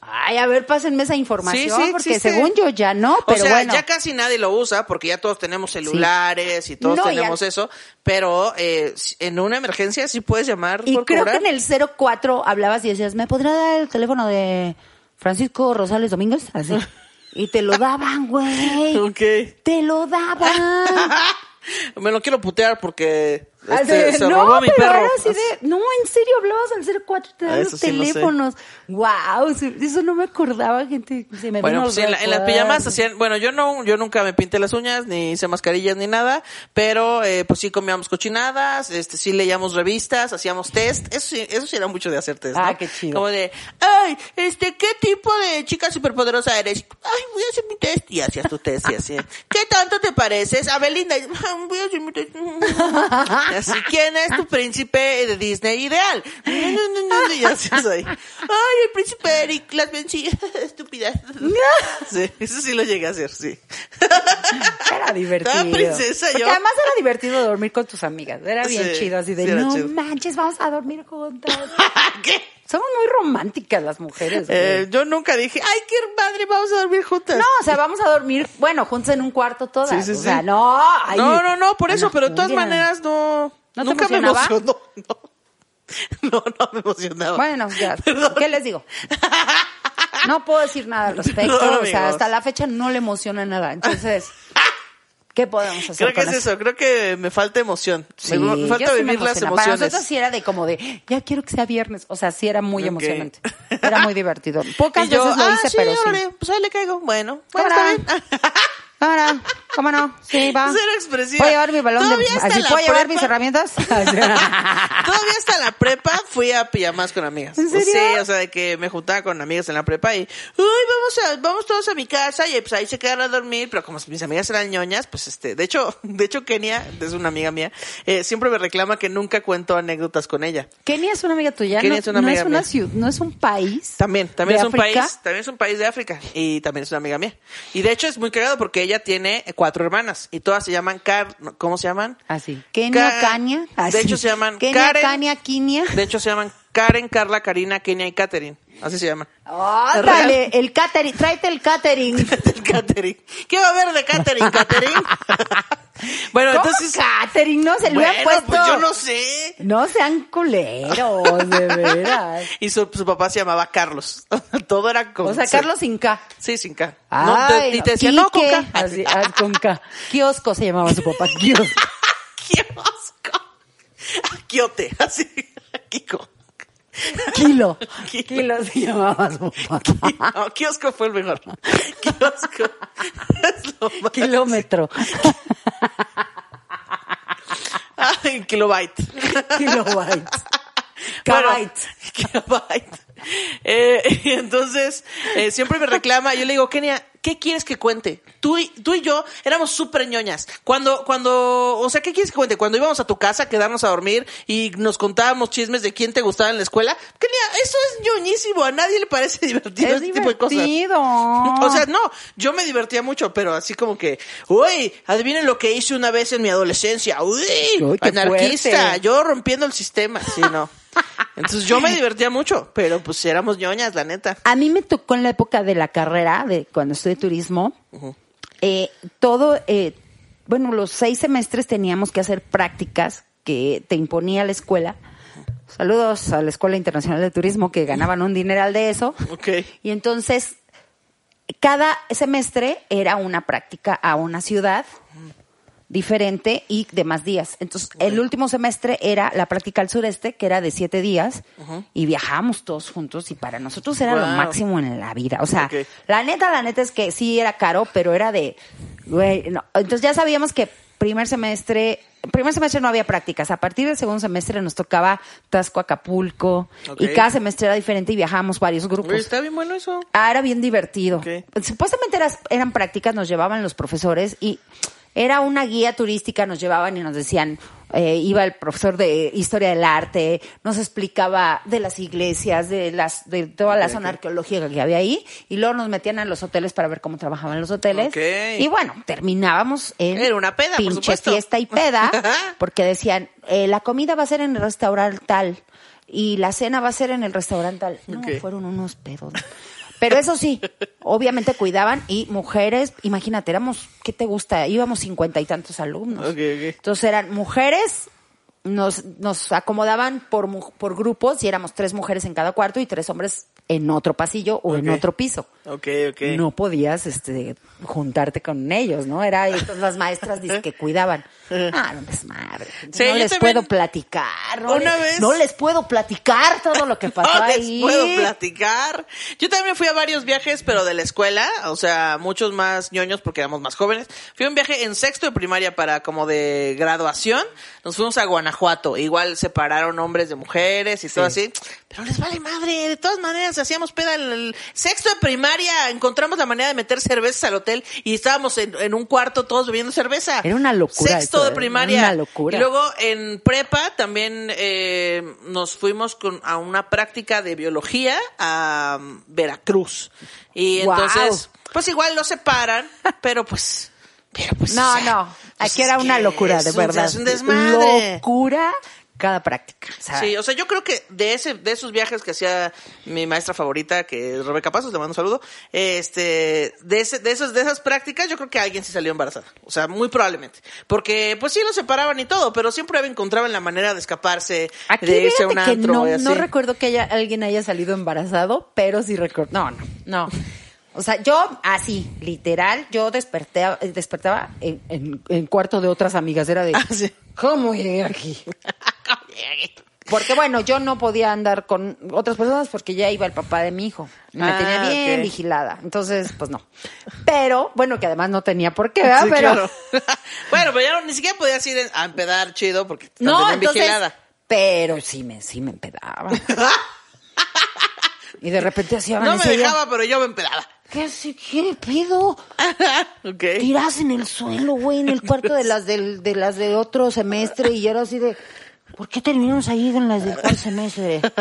Ay, a ver, pásenme esa información, Sí, sí, porque según yo ya no, pero o sea, bueno. ya casi nadie lo usa porque ya todos tenemos celulares y todos No, tenemos eso, pero eh, en una emergencia sí puedes llamar Y por creo cobrar. que en el 04 hablabas y decías, ¿me podrá dar el teléfono de Francisco Rosales Domínguez? Así. [LAUGHS] Y te lo daban, güey. Ok. Te lo daban. [LAUGHS] Me lo quiero putear porque Este, se no, robó mi pero perro. era así de, no, en serio, hablabas al 04 te eso los sí lo sé. teléfonos. Wow, eso no me acordaba, gente. Se me Bueno, pues en, la- en las pijamas hacían, bueno, yo no, yo nunca me pinté las uñas, ni hice mascarillas ni nada, pero eh, pues sí comíamos cochinadas, este, sí leíamos revistas, hacíamos test, eso sí, eso sí era mucho de hacer test, ¿no? Ah, qué chido. Como de, ay, este, ¿qué tipo de chica superpoderosa eres? Ay, voy a hacer mi test, y hacías tu test, y así, ¿qué tanto te pareces a Belinda? [LAUGHS] Voy a hacer mi test. [LAUGHS] Así, ¿quién es tu príncipe de Disney ideal? [LAUGHS] Y así soy. Ay, el príncipe Eric, las vencí, [LAUGHS] estúpida. [LAUGHS] Sí, eso sí lo llegué a hacer, sí. Era divertido. Estaba princesa Porque yo. además era divertido dormir con tus amigas. Era bien Sí, chido, así de, sí era no chido. manches, vamos a dormir juntas. ¿Qué? Somos muy románticas las mujeres. Eh, yo nunca dije, ay, qué madre, vamos a dormir juntas. No, o sea, vamos a dormir, bueno, juntos en un cuarto todas. Sí, sí, o sí. sea, no. ay, no, no, no, por eso, pero de todas maneras no. ¿No te nunca me emocionó. No. [LAUGHS] no, no me emocionaba. Bueno, ya, [LAUGHS] Perdón. ¿qué les digo? No puedo decir nada al [LAUGHS] respecto, o sea, hasta la fecha no le emociona nada. Entonces, ¿qué podemos hacer Creo que con es eso, creo que me falta emoción. Sí, me, me falta sí me vivir las emociona. Para emociones. nosotros sí era de como de, ya quiero que sea viernes. O sea, sí era muy Ok. emocionante. Era muy divertido. [LAUGHS] Pocas yo, veces lo ah, hice, sí, pero sí. pues ahí le caigo. Bueno, ¿Cómo bueno, está bien. [LAUGHS] ¿Cómo no? ¿Cómo no? Sí, va. Cero expresiva. ¿Puedo llevar mi balón de... Así, ¿puedo llevar prepa- mis herramientas? [LAUGHS] Todavía hasta la prepa fui a pijamas con amigas. ¿En serio? Sí, o sea, de que me juntaba con amigas en la prepa y, uy, vamos a, vamos todos a mi casa y pues ahí se quedaron a dormir, pero como mis amigas eran ñoñas, pues este, de hecho, [LAUGHS] de hecho Kenia, es una amiga mía, eh, siempre me reclama que nunca cuento anécdotas con ella. Kenia es una amiga tuya. Kenia no, es una no amiga es una mía. ciudad, no es un país. También, también ¿De es un país, también es un país de África y también es una amiga mía. Y de hecho es muy cagado porque ella tiene cuatro hermanas y todas se llaman Car, ¿cómo se llaman? Así. Kenia, Ca- Kania. De hecho se llaman Kenia, Karen. Kania, Kinia. De hecho se llaman Karen, Carla, Karina, Kenia y Katherine. Así se llaman. Ándale, el catering, tráete el catering. [LAUGHS] El catering. ¿Qué va a haber de catering, [LAUGHS] catering? bueno, ¿Cómo entonces. catering? No se le bueno, han puesto. pues yo no sé. No sean culeros, de veras. [LAUGHS] Y su, su papá se llamaba Carlos. Todo era con O sea. Carlos sin K. Sí, sin K. No, te- Ay, y te decía, no, con. K. Así, ah, con K. Kiosco se llamaba su papá, kiosco. Kiosco. Quiote, así. Kiko. [LAUGHS] Kilo. Kilo. Kilo se llamaba su papá. [LAUGHS] No, kiosco fue el mejor. Kiosco. [LAUGHS] Es lo más. Kilómetro. Ay, kilobyte. Kilobytes. Bueno. Kilobyte. Eh, entonces, eh, siempre me reclama, yo le digo, Kenia, ¿qué quieres que cuente? Tú y, tú y yo éramos súper ñoñas. Cuando, cuando, o sea, ¿qué quieres que cuente? Cuando íbamos a tu casa a quedarnos a dormir y nos contábamos chismes de quién te gustaba en la escuela. ¿Qué ni- Eso es ñoñísimo. A nadie le parece [LAUGHS] divertido Es este tipo de cosas. divertido. [LAUGHS] O sea, no, yo me divertía mucho, pero así como que, uy, adivinen lo que hice una vez en mi adolescencia. Uy, anarquista, fuerte. yo rompiendo el sistema. Sí, no. [LAUGHS] Entonces yo me [LAUGHS] divertía mucho, pero pues éramos ñoñas, la neta. A mí me tocó en la época de la carrera, de cuando estudié turismo, eh, todo, eh, bueno, los seis semestres teníamos que hacer prácticas que te imponía la escuela. Saludos a la Escuela Internacional de Turismo que ganaban un dineral de eso. Ok. Y entonces, cada semestre era una práctica a una ciudad diferente y de más días. Entonces, el último semestre era la práctica al sureste, que era de siete días, y viajábamos todos juntos, y para nosotros era lo máximo en la vida. O sea, la neta, la neta es que sí era caro, pero era de, güey, no. Entonces ya sabíamos que primer semestre, primer semestre no había prácticas. A partir del segundo semestre nos tocaba Tasco, Acapulco, y cada semestre era diferente y viajábamos varios grupos. Está bien bueno eso. Ah, era bien divertido. Pues, Supuestamente eras- eran prácticas, nos llevaban los profesores y era una guía turística, nos llevaban y nos decían, eh, iba el profesor de historia del arte, nos explicaba de las iglesias, de las, de toda la zona arqueológica que había ahí, y luego nos metían a los hoteles para ver cómo trabajaban los hoteles. Y bueno, terminábamos en Era una peda, por pinche supuesto. fiesta y peda, [LAUGHS] porque decían, eh, la comida va a ser en el restaurante tal, y la cena va a ser en el restaurante tal. No, fueron unos pedos. Pero eso sí, obviamente cuidaban y mujeres, imagínate, éramos, ¿qué te gusta? Íbamos cincuenta y tantos alumnos. Ok, ok. Entonces eran mujeres, nos, nos acomodaban por, por grupos y éramos tres mujeres en cada cuarto y tres hombres en otro pasillo o en otro piso. Ok, ok. No podías este, juntarte con ellos, ¿no? Era las maestras que cuidaban. [LAUGHS] Ah, no desmadre. Sí, no les puedo platicar. No, Una les, vez- no les puedo platicar todo lo que [LAUGHS] pasó No les ahí. puedo platicar. Yo también fui a varios viajes, pero de la escuela, o sea, muchos más ñoños porque éramos más jóvenes. Fui a un viaje en sexto de primaria para como de graduación. Nos fuimos a Guanajuato. Igual separaron hombres de mujeres y todo así. Pero les vale madre. De todas maneras, hacíamos peda en el sexto de primaria. Encontramos la manera de meter cervezas al hotel y estábamos en, en un cuarto todos bebiendo cerveza. Era una locura Sexto de ¿eh? primaria. Una locura. Y luego en prepa también eh, nos fuimos con, a una práctica de biología a um, Veracruz. Y entonces, pues igual lo separan, [LAUGHS] pero pues... Pero pues, No, o sea, no. pues Aquí era una locura, de verdad. Es un desmadre. Locura cada práctica. O sea, Sí, o sea, yo creo que de ese, de esos viajes que hacía mi maestra favorita, que es Rebeca Pasos, le mando un saludo, este, de ese, de esos, de esas prácticas, yo creo que alguien se salió embarazada. O sea, muy probablemente. Porque, pues sí lo separaban y todo, pero siempre encontraban la manera de escaparse, Aquí de irse a un antro no, y así. no recuerdo que haya, alguien haya salido embarazado, pero sí recuerdo. No, no, no. O sea, yo así, literal, yo desperté, despertaba en, en, en cuarto de otras amigas. Era de, Ah, sí. ¿cómo llegué aquí? [LAUGHS] Porque bueno, yo no podía andar con otras personas porque ya iba el papá de mi hijo. Y me Ah, tenía bien vigilada. Entonces, pues no. Pero, bueno, que además no tenía por qué, ¿verdad? Sí, pero, claro. [LAUGHS] bueno, pero ya no- ni siquiera podías ir a empedar chido porque te No, entonces, vigilada. pero sí me, sí me empedaba. [LAUGHS] y de repente hacía No me dejaba, pero yo me empedaba. ¿Qué hace? ¿Qué pedo? Tirás en el suelo, güey, en el cuarto de las del, de las de otro semestre y era así de, ¿por qué terminamos ahí en las del cuarto semestre? [LAUGHS]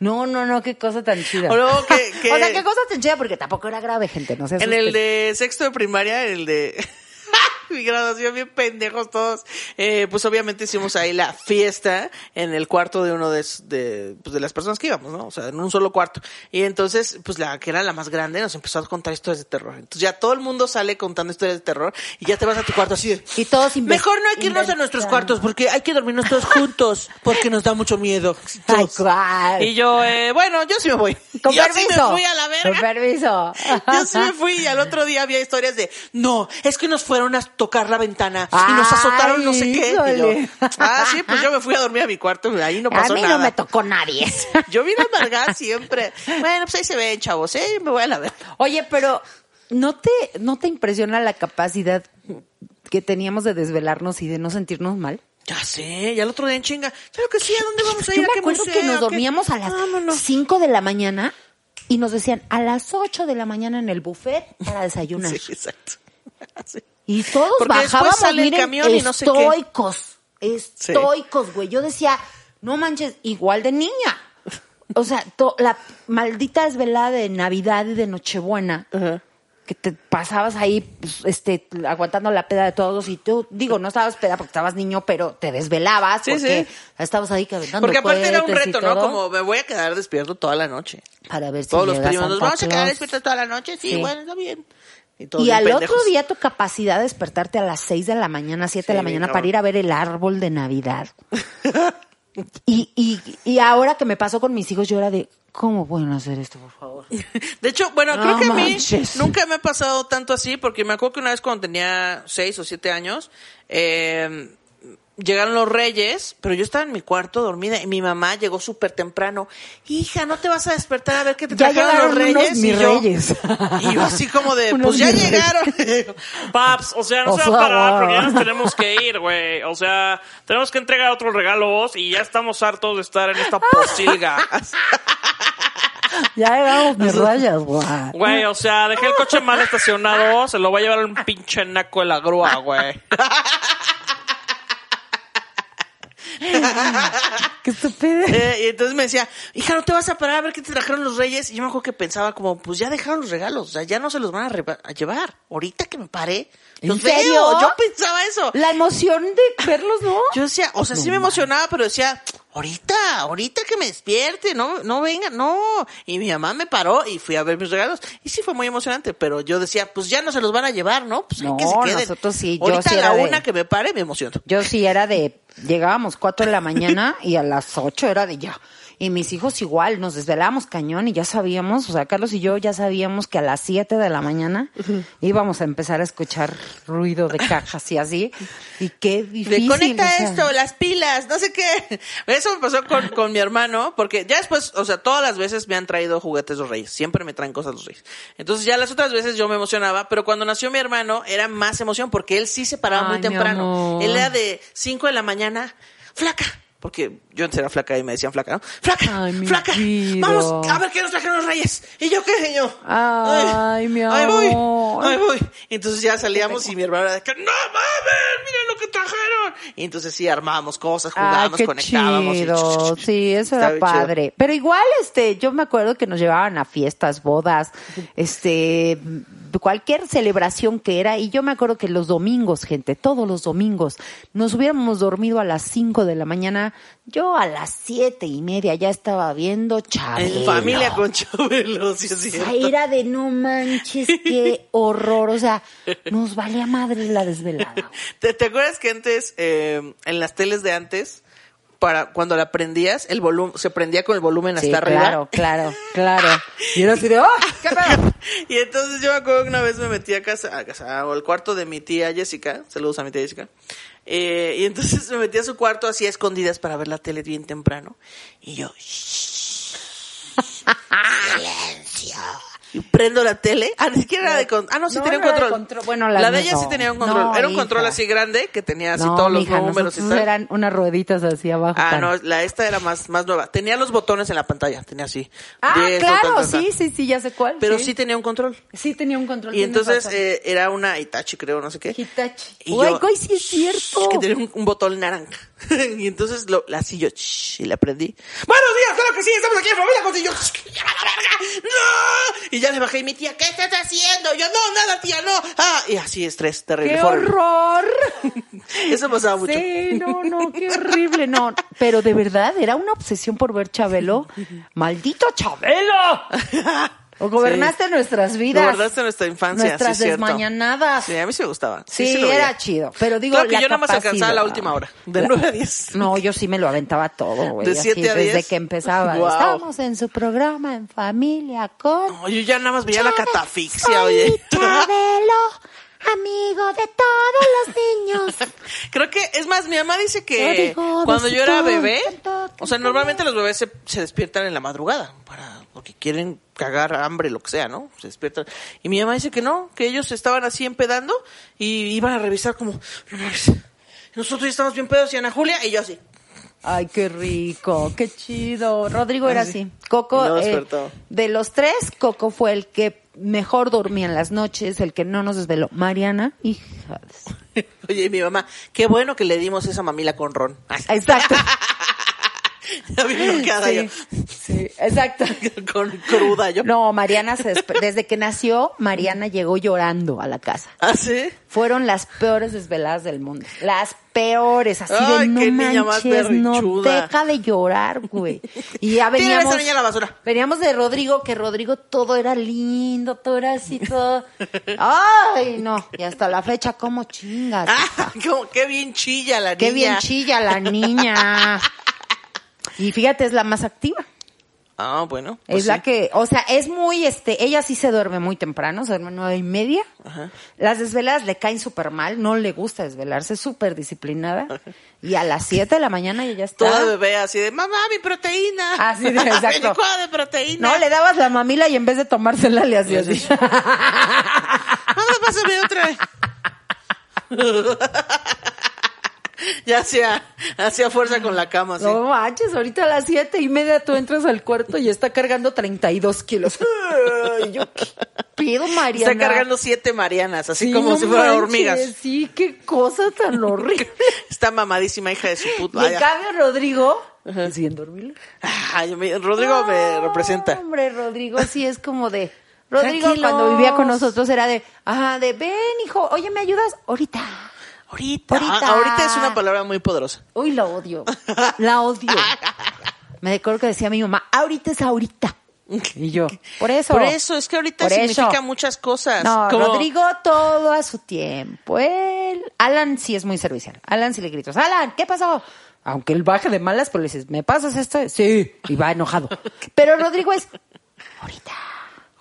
No, no, no, qué cosa tan chida. O luego que- que- [LAUGHS] O sea, qué cosa tan chida porque tampoco era grave, gente, no sé. En el de sexto de primaria, el de [LAUGHS] mi graduación, bien pendejos todos. Eh, pues obviamente hicimos ahí la fiesta en el cuarto de uno de, de, pues, de las personas que íbamos, ¿no? O sea, en un solo cuarto. Y entonces, pues la que era la más grande nos empezó a contar historias de terror. Entonces ya todo el mundo sale contando historias de terror y ya te vas a tu cuarto así de... Y todos Mejor no hay que irnos a nuestros cuartos porque hay que dormirnos todos juntos porque nos da mucho miedo. Ay, cuál. Y yo, eh, bueno, yo sí me voy. [LAUGHS] Con yo permiso. sí me fui a la verga. Con permiso. [LAUGHS] Yo sí me fui y al otro día había historias de, no, es que nos fueron a tocar la ventana y nos azotaron no sé qué. Y yo, ah, sí, pues yo me fui a dormir a mi cuarto, ahí no A pasó mí nada. no me tocó nadie. [LAUGHS] Yo vine a amargar siempre. Bueno, pues ahí se ven, chavos, ¿eh? Me voy a la ver. Oye, pero ¿no te, ¿no te impresiona la capacidad que teníamos de desvelarnos y de no sentirnos mal? Ya sé, ya el otro día en chinga. Claro que sí, ¿a dónde vamos a ir? Yo ¿A me qué acuerdo museo? que nos ¿Qué? dormíamos a las Vámonos. 5 de la mañana y nos decían a las 8 de la mañana en el buffet para desayunar. Sí, exacto. [LAUGHS] Sí. Y todos Porque bajábamos, sale el miren, camión y no sé qué. estoicos, estoicos, güey. Yo decía, no manches, igual de niña. O sea, to- la maldita desvelada de Navidad y de Nochebuena, que te pasabas ahí, pues, este, aguantando la peda de todos y tú, digo, no estabas peda porque estabas niño, pero te desvelabas Sí, porque sí. estabas ahí calentando Porque aparte era un reto, ¿no? Como me voy a quedar despierto toda la noche. para ver si Todos los primos vamos a quedar despiertos toda la noche. Sí, Sí. bueno, está bien. Y, al pendejos. otro día tu capacidad de despertarte a las 6 de la mañana, 7 de la mañana para ir a ver el árbol de Navidad. [LAUGHS] y, y, y ahora que me pasó con mis hijos, yo era de, ¿cómo pueden hacer esto, por favor? [LAUGHS] De hecho, bueno, No creo que a mí nunca me ha pasado tanto así, porque me acuerdo que una vez cuando tenía seis o siete años, eh, llegaron los reyes, pero yo estaba en mi cuarto dormida y mi mamá llegó súper temprano. Hija, ¿no te vas a despertar a ver qué te Ya trajeron los unos reyes? mis y yo, reyes. Y yo así como de, Unos pues ya llegaron. [LAUGHS] Paps, o sea, no O se va a parar wow. porque ya nos tenemos que ir, güey. O sea, tenemos que entregar otros regalos y ya estamos hartos de estar en esta posilga. Ya llegamos mis rayas, güey. Güey, o sea, dejé el coche mal estacionado, se lo va a llevar un pinche naco de la grúa, güey. [LAUGHS] [LAUGHS] Qué estúpido. Eh, y entonces me decía, hija, ¿no te vas a parar a ver qué te trajeron los reyes? Y yo me acuerdo que pensaba como, pues ya dejaron los regalos, o sea, ya no se los van a, llevar. Ahorita que me paré, ¿En serio? veo. Yo pensaba eso. La emoción de verlos, ¿no? Yo decía, o sea, sí me emocionaba, pero decía, ahorita, ahorita que me despierte, no, no venga, no. Y mi mamá me paró y fui a ver mis regalos. Y sí fue muy emocionante, pero yo decía, pues ya no se los van a llevar, ¿no? Pues No, que se queden. nosotros sí, yo Ahorita sí era la de- una que me pare me emociono. Yo sí era de, llegábamos 4 de la mañana y a las 8 era de ya. Y mis hijos igual, nos desvelábamos cañón y ya sabíamos, o sea, Carlos y yo ya sabíamos que a las 7 de la mañana íbamos a empezar a escuchar ruido de cajas y así. Y qué difícil. conecta o sea. esto, las pilas, no sé qué. Eso me pasó con, con mi hermano, porque ya después, o sea, todas las veces me han traído juguetes los reyes. Siempre me traen cosas los reyes. Entonces ya las otras veces yo me emocionaba, pero cuando nació mi hermano era más emoción, porque él sí se paraba Ay, muy temprano. amor. Él era de 5 de la mañana, flaca. Porque yo antes era flaca y me decían flaca, ¿no? Flaca, Ay, flaca, vida. vamos a ver qué nos trajeron los reyes. Y yo qué, Y yo. Ay, mi Ahí voy, amor. ahí voy. Y entonces ya salíamos y mi hermano era de que, no mames, miren lo que trajeron. Y entonces sí, armábamos cosas, Ay, jugábamos, qué conectábamos. y- chido. [LAUGHS] Sí, eso Estaba era chido. padre. Pero igual, este, yo me acuerdo que nos llevaban a fiestas, bodas, este, cualquier celebración que era. Y yo me acuerdo que los domingos, gente, todos los domingos, nos hubiéramos dormido a las 5 de la mañana. Yo a las siete y media ya estaba viendo Chabelo. En familia con Chabelo, sí es cierto. era de no manches, qué [LAUGHS] horror. O sea, nos valía madre la desvelada. ¿Te, te acuerdas que antes, eh, en las teles de antes, para cuando la prendías, el volumen, se prendía con el volumen hasta Sí, arriba? claro, claro, claro. Y era así de, ¡oh! ¿Qué [LAUGHS] y entonces yo me acuerdo que una vez me metí a casa, a casa, o al cuarto de mi tía Jessica, saludos a mi tía Jessica, eh, y entonces me metí a su cuarto así a escondidas para ver la tele bien temprano, y yo, [LAUGHS] silencio. Prendo la tele. Ah, ni siquiera era de control. Ah, no, sí No, tenía un control. control. Bueno, la de no. ella sí tenía un control. No, era un control hija. así grande que tenía así todos los números y tal. eran unas rueditas así abajo. Ah, para- no, la esta era más, más nueva. Tenía los botones en la pantalla, tenía así. Ah, Diez, claro, sí, sí, sí, ya sé cuál. Pero sí tenía un control. Sí tenía un control. Y entonces eh, era una Itachi, creo, no sé qué. Hitachi. Y Güey, yo- güey, sí es cierto. Que tenía un, un botón naranja. [LAUGHS] y entonces lo, así yo, y la prendí. Buenos días, claro que sí, estamos aquí en familia con [LAUGHS] y yo, "Ya la verga, ¡No! Y ya le bajé y mi tía, ¿qué estás haciendo? Yo, no, nada, tía, no. Ah, y así, estrés terrible. ¡Qué horrible. horror! [LAUGHS] Eso pasaba mucho. Sí, no, no, qué horrible, no. Pero de verdad, era una obsesión por ver Chabelo. ¡Maldito Chabelo! O gobernaste nuestras vidas. Gobernaste nuestra infancia, Nuestras sí, desmañanadas. Sí, a mí sí me gustaba. Sí, lo era chido. Pero digo, Claro que la yo nada más alcanzaba la última hora, de 9 a 10. No, yo sí me lo aventaba todo, güey. ¿De así, siete a Desde diez? que empezaba. Guau. Estamos en su programa en familia con... No, yo ya nada más veía la catafixia, oye. [LAUGHS] Chabelo, amigo de todos los niños. [LAUGHS] Creo que, es más, mi mamá dice que cuando yo era bebé, o sea, normalmente los bebés se, se despiertan en la madrugada, para, porque quieren cagar hambre, lo que sea, ¿no? Se despiertan. Y mi mamá dice que no, que ellos estaban así empedando y iban a revisar como, no mames, nosotros ya estamos bien pedos y Ana Julia y yo así. Ay, qué rico, qué chido. Rodrigo era así. Coco, No eh, de los tres, Coco fue el que mejor dormía en las noches, el que no nos desveló. Mariana, hija. [LAUGHS] Oye, mi mamá, qué bueno que le dimos esa mamila con ron. Exacto. [LAUGHS] a mí me lo queda Sí, yo. sí, exacto. [LAUGHS] con cruda yo. No, Mariana se desde que nació, Mariana llegó llorando a la casa. ¿Ah, sí? Fueron las peores desveladas del mundo. Las peores, así de no qué niña más manches, no deja de llorar, güey. Y ya [LAUGHS] veníamos, esa niña a la basura. veníamos de Rodrigo, que Rodrigo todo era lindo, todo era así, todo. Ay, no. Y hasta la fecha, ¿cómo chingas? [LAUGHS] Ah, qué bien chilla la Qué bien niña. chilla la niña. Y fíjate, es la más activa. Ah, bueno. pues es la que, o sea, es muy, este, ella sí se duerme muy temprano, se duerme nueve y media. Las desveladas le caen súper mal, no le gusta desvelarse, es súper disciplinada. Y a las siete de la mañana ella ya está. Toda bebé así de, mamá, mi proteína. Así de, [LAUGHS] exacto. Mi de proteína. No, le dabas la mamila y en vez de tomársela le hacías así. [LAUGHS] Mamá, pásame otra. [LAUGHS] [LAUGHS] ya hacía, hacía fuerza con la cama, así. No manches, ahorita a las siete y media tú entras al cuarto y está cargando 32 kilos. Ay, [LAUGHS] yo, ¿qué pido, Mariana? Está cargando siete marianas, así Sí, como no si fueran manches, hormigas. Sí, qué cosa tan [LAUGHS] horrible. Está mamadísima, hija de su Y puta. en cambio, Rodrigo, siguen dormido. Ay, mi- Rodrigo me representa. Hombre, Rodrigo sí es como de. Rodrigo Tranquilos. cuando vivía con nosotros era de, ajá, de ven, hijo, oye, ¿me ayudas? Ahorita. Ahorita. Ahorita. Ah, ahorita es una palabra muy poderosa. Uy, la odio. La odio. [LAUGHS] Me acuerdo que decía mi mamá, ahorita es ahorita. Y yo, [LAUGHS] por eso. Por eso, es que ahorita eso. significa muchas cosas. No, Como- Rodrigo todo a su tiempo. Él, Alan sí es muy servicial. Alan sí le gritos, Alan, ¿qué pasó? Aunque él baje de malas, pero le dices, ¿me pasas esto? Sí. Y va enojado. [LAUGHS] Pero Rodrigo es, ahorita.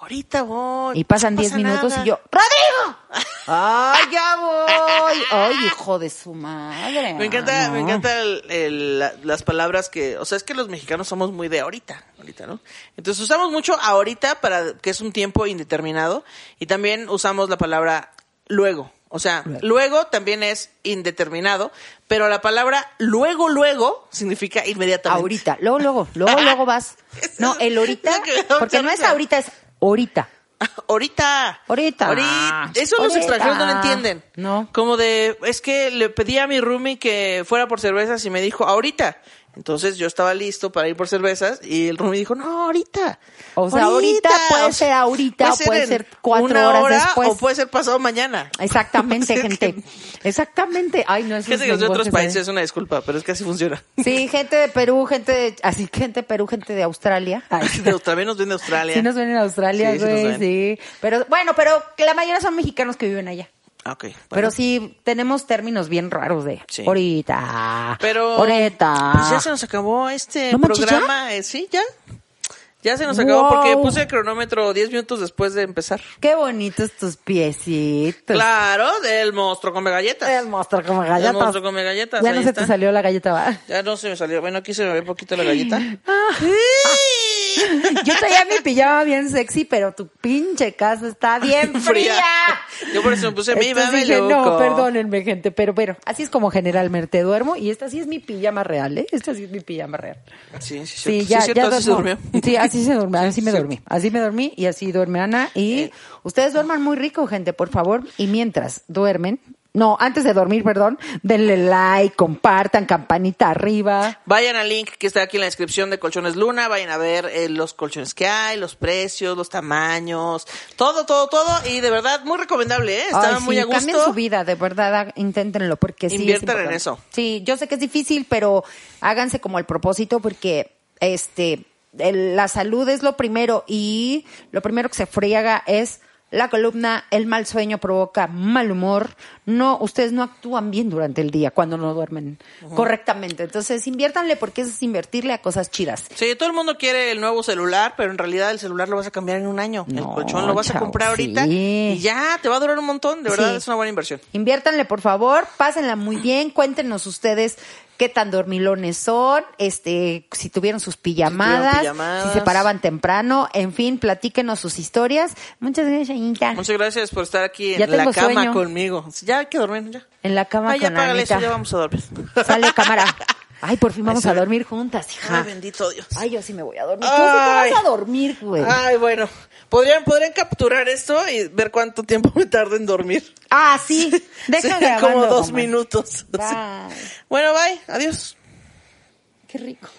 Ahorita voy. Y pasan no 10 pasa minutos nada. y yo, ¡Rodrigo! ¡Ay, ya voy! [LAUGHS] ¡Ay, hijo de su madre! Me encanta, me encanta el- el- la- las palabras que, o sea, es que los mexicanos somos muy de ahorita, ahorita, ¿no? Entonces usamos mucho ahorita para que es un tiempo indeterminado y también usamos la palabra luego. O sea, luego, también es indeterminado, pero la palabra luego, luego significa inmediatamente. Ahorita, luego, luego, luego, luego [LAUGHS] vas. No, el ahorita, porque no es ahorita, es [LAUGHS] ahorita. Ahorita. Ahorita. Ahorita. Eso los Ahorita. extranjeros no lo entienden. No. Como de, es que le pedí a mi roomie que fuera por cervezas y me dijo, ahorita. Entonces yo estaba listo para ir por cervezas y el roomie dijo, no, ahorita. O sea, ahorita puede ser ahorita, o puede en ser cuatro una horas hora después. O puede ser pasado mañana. Exactamente, [LAUGHS] gente. Exactamente. Ay, no, esos Gente que es de otros países, es una disculpa, pero es que así funciona. Sí, gente de Perú, gente de, así gente de Perú, gente de Australia. Ay, De- También nos ven de Australia. Sí nos ven en Australia, Sí, sí güey, sí. Pero bueno, pero la mayoría son mexicanos que viven allá. Ah, bueno. Pero sí tenemos términos bien raros de Sí. ahorita. Pero ahorita. pues ya se nos acabó este ¿No programa. eh, sí, ya. Ya se nos acabó Wow. porque puse el cronómetro 10 minutos después de empezar. Qué bonitos tus piecitos. Claro, del monstruo come galletas. El monstruo como galletas. El monstruo come galletas. Ya ahí no se está. te salió la galleta, va. Ya no se me salió. Bueno, aquí se me ve poquito la galleta. [LAUGHS] [LAUGHS] Yo traía mi pijama bien sexy, pero tu pinche casa está bien fría. Yo por eso me puse mi dije, no, perdónenme, gente, pero pero así es como generalmente duermo y esta sí es mi pijama real, ¿eh? Esta sí es mi pijama real. Sí, sí, Sí, sí. ya, cierto, ya así se durmió. Sí, así se durmió, así me dormí. Así me dormí y así duerme Ana. Y Eh. ustedes duerman muy rico, gente, por favor. Y mientras duermen, no, antes de dormir, perdón, denle like, compartan, campanita arriba. Vayan al link que está aquí en la descripción de Colchones Luna, vayan a ver eh, los colchones que hay, los precios, los tamaños, todo, todo, todo. Y de verdad, muy recomendable, ¿eh? Estaba muy a gusto. Cambien su vida, de verdad, inténtenlo, porque sí. es Inviertan en eso. Sí, yo sé que es difícil, pero háganse como el propósito, porque este el- la salud es lo primero y lo primero que se friega es la columna, el mal sueño provoca mal humor. No, ustedes no actúan bien durante el día cuando no duermen correctamente. Entonces, inviértanle porque es invertirle a cosas chidas. Sí, todo el mundo quiere el nuevo celular, pero en realidad el celular lo vas a cambiar en un año. el No, colchón lo vas a comprar ahorita sí. y ya te va a durar un montón. De verdad, Sí. es una buena inversión. Inviértanle, por favor, pásenla muy [CLEARS THROAT] bien, cuéntenos ustedes qué tan dormilones son, este, si tuvieron sus pijamadas, pijamadas. si se paraban temprano, en fin, platíquenos sus historias. Muchas gracias, Anita. Muchas gracias por estar aquí Ya en la cama sueño. conmigo. Ya hay que dormir, ya. En la cama ya con eso, Anita. ya vamos a dormir. Sale cámara. Ay, por fin vamos a dormir juntas, hija. Ay, bendito Dios. Ay, yo sí me voy a dormir. Tú sí te Ay. vas a dormir, güey. Ay, bueno. ¿Podrían, podrían capturar esto y ver cuánto tiempo me tardo en dormir. Ah, sí. [LAUGHS] Deja grabando. como dos minutos. [LAUGHS] Bye. Bueno, bye. Adiós. Qué rico.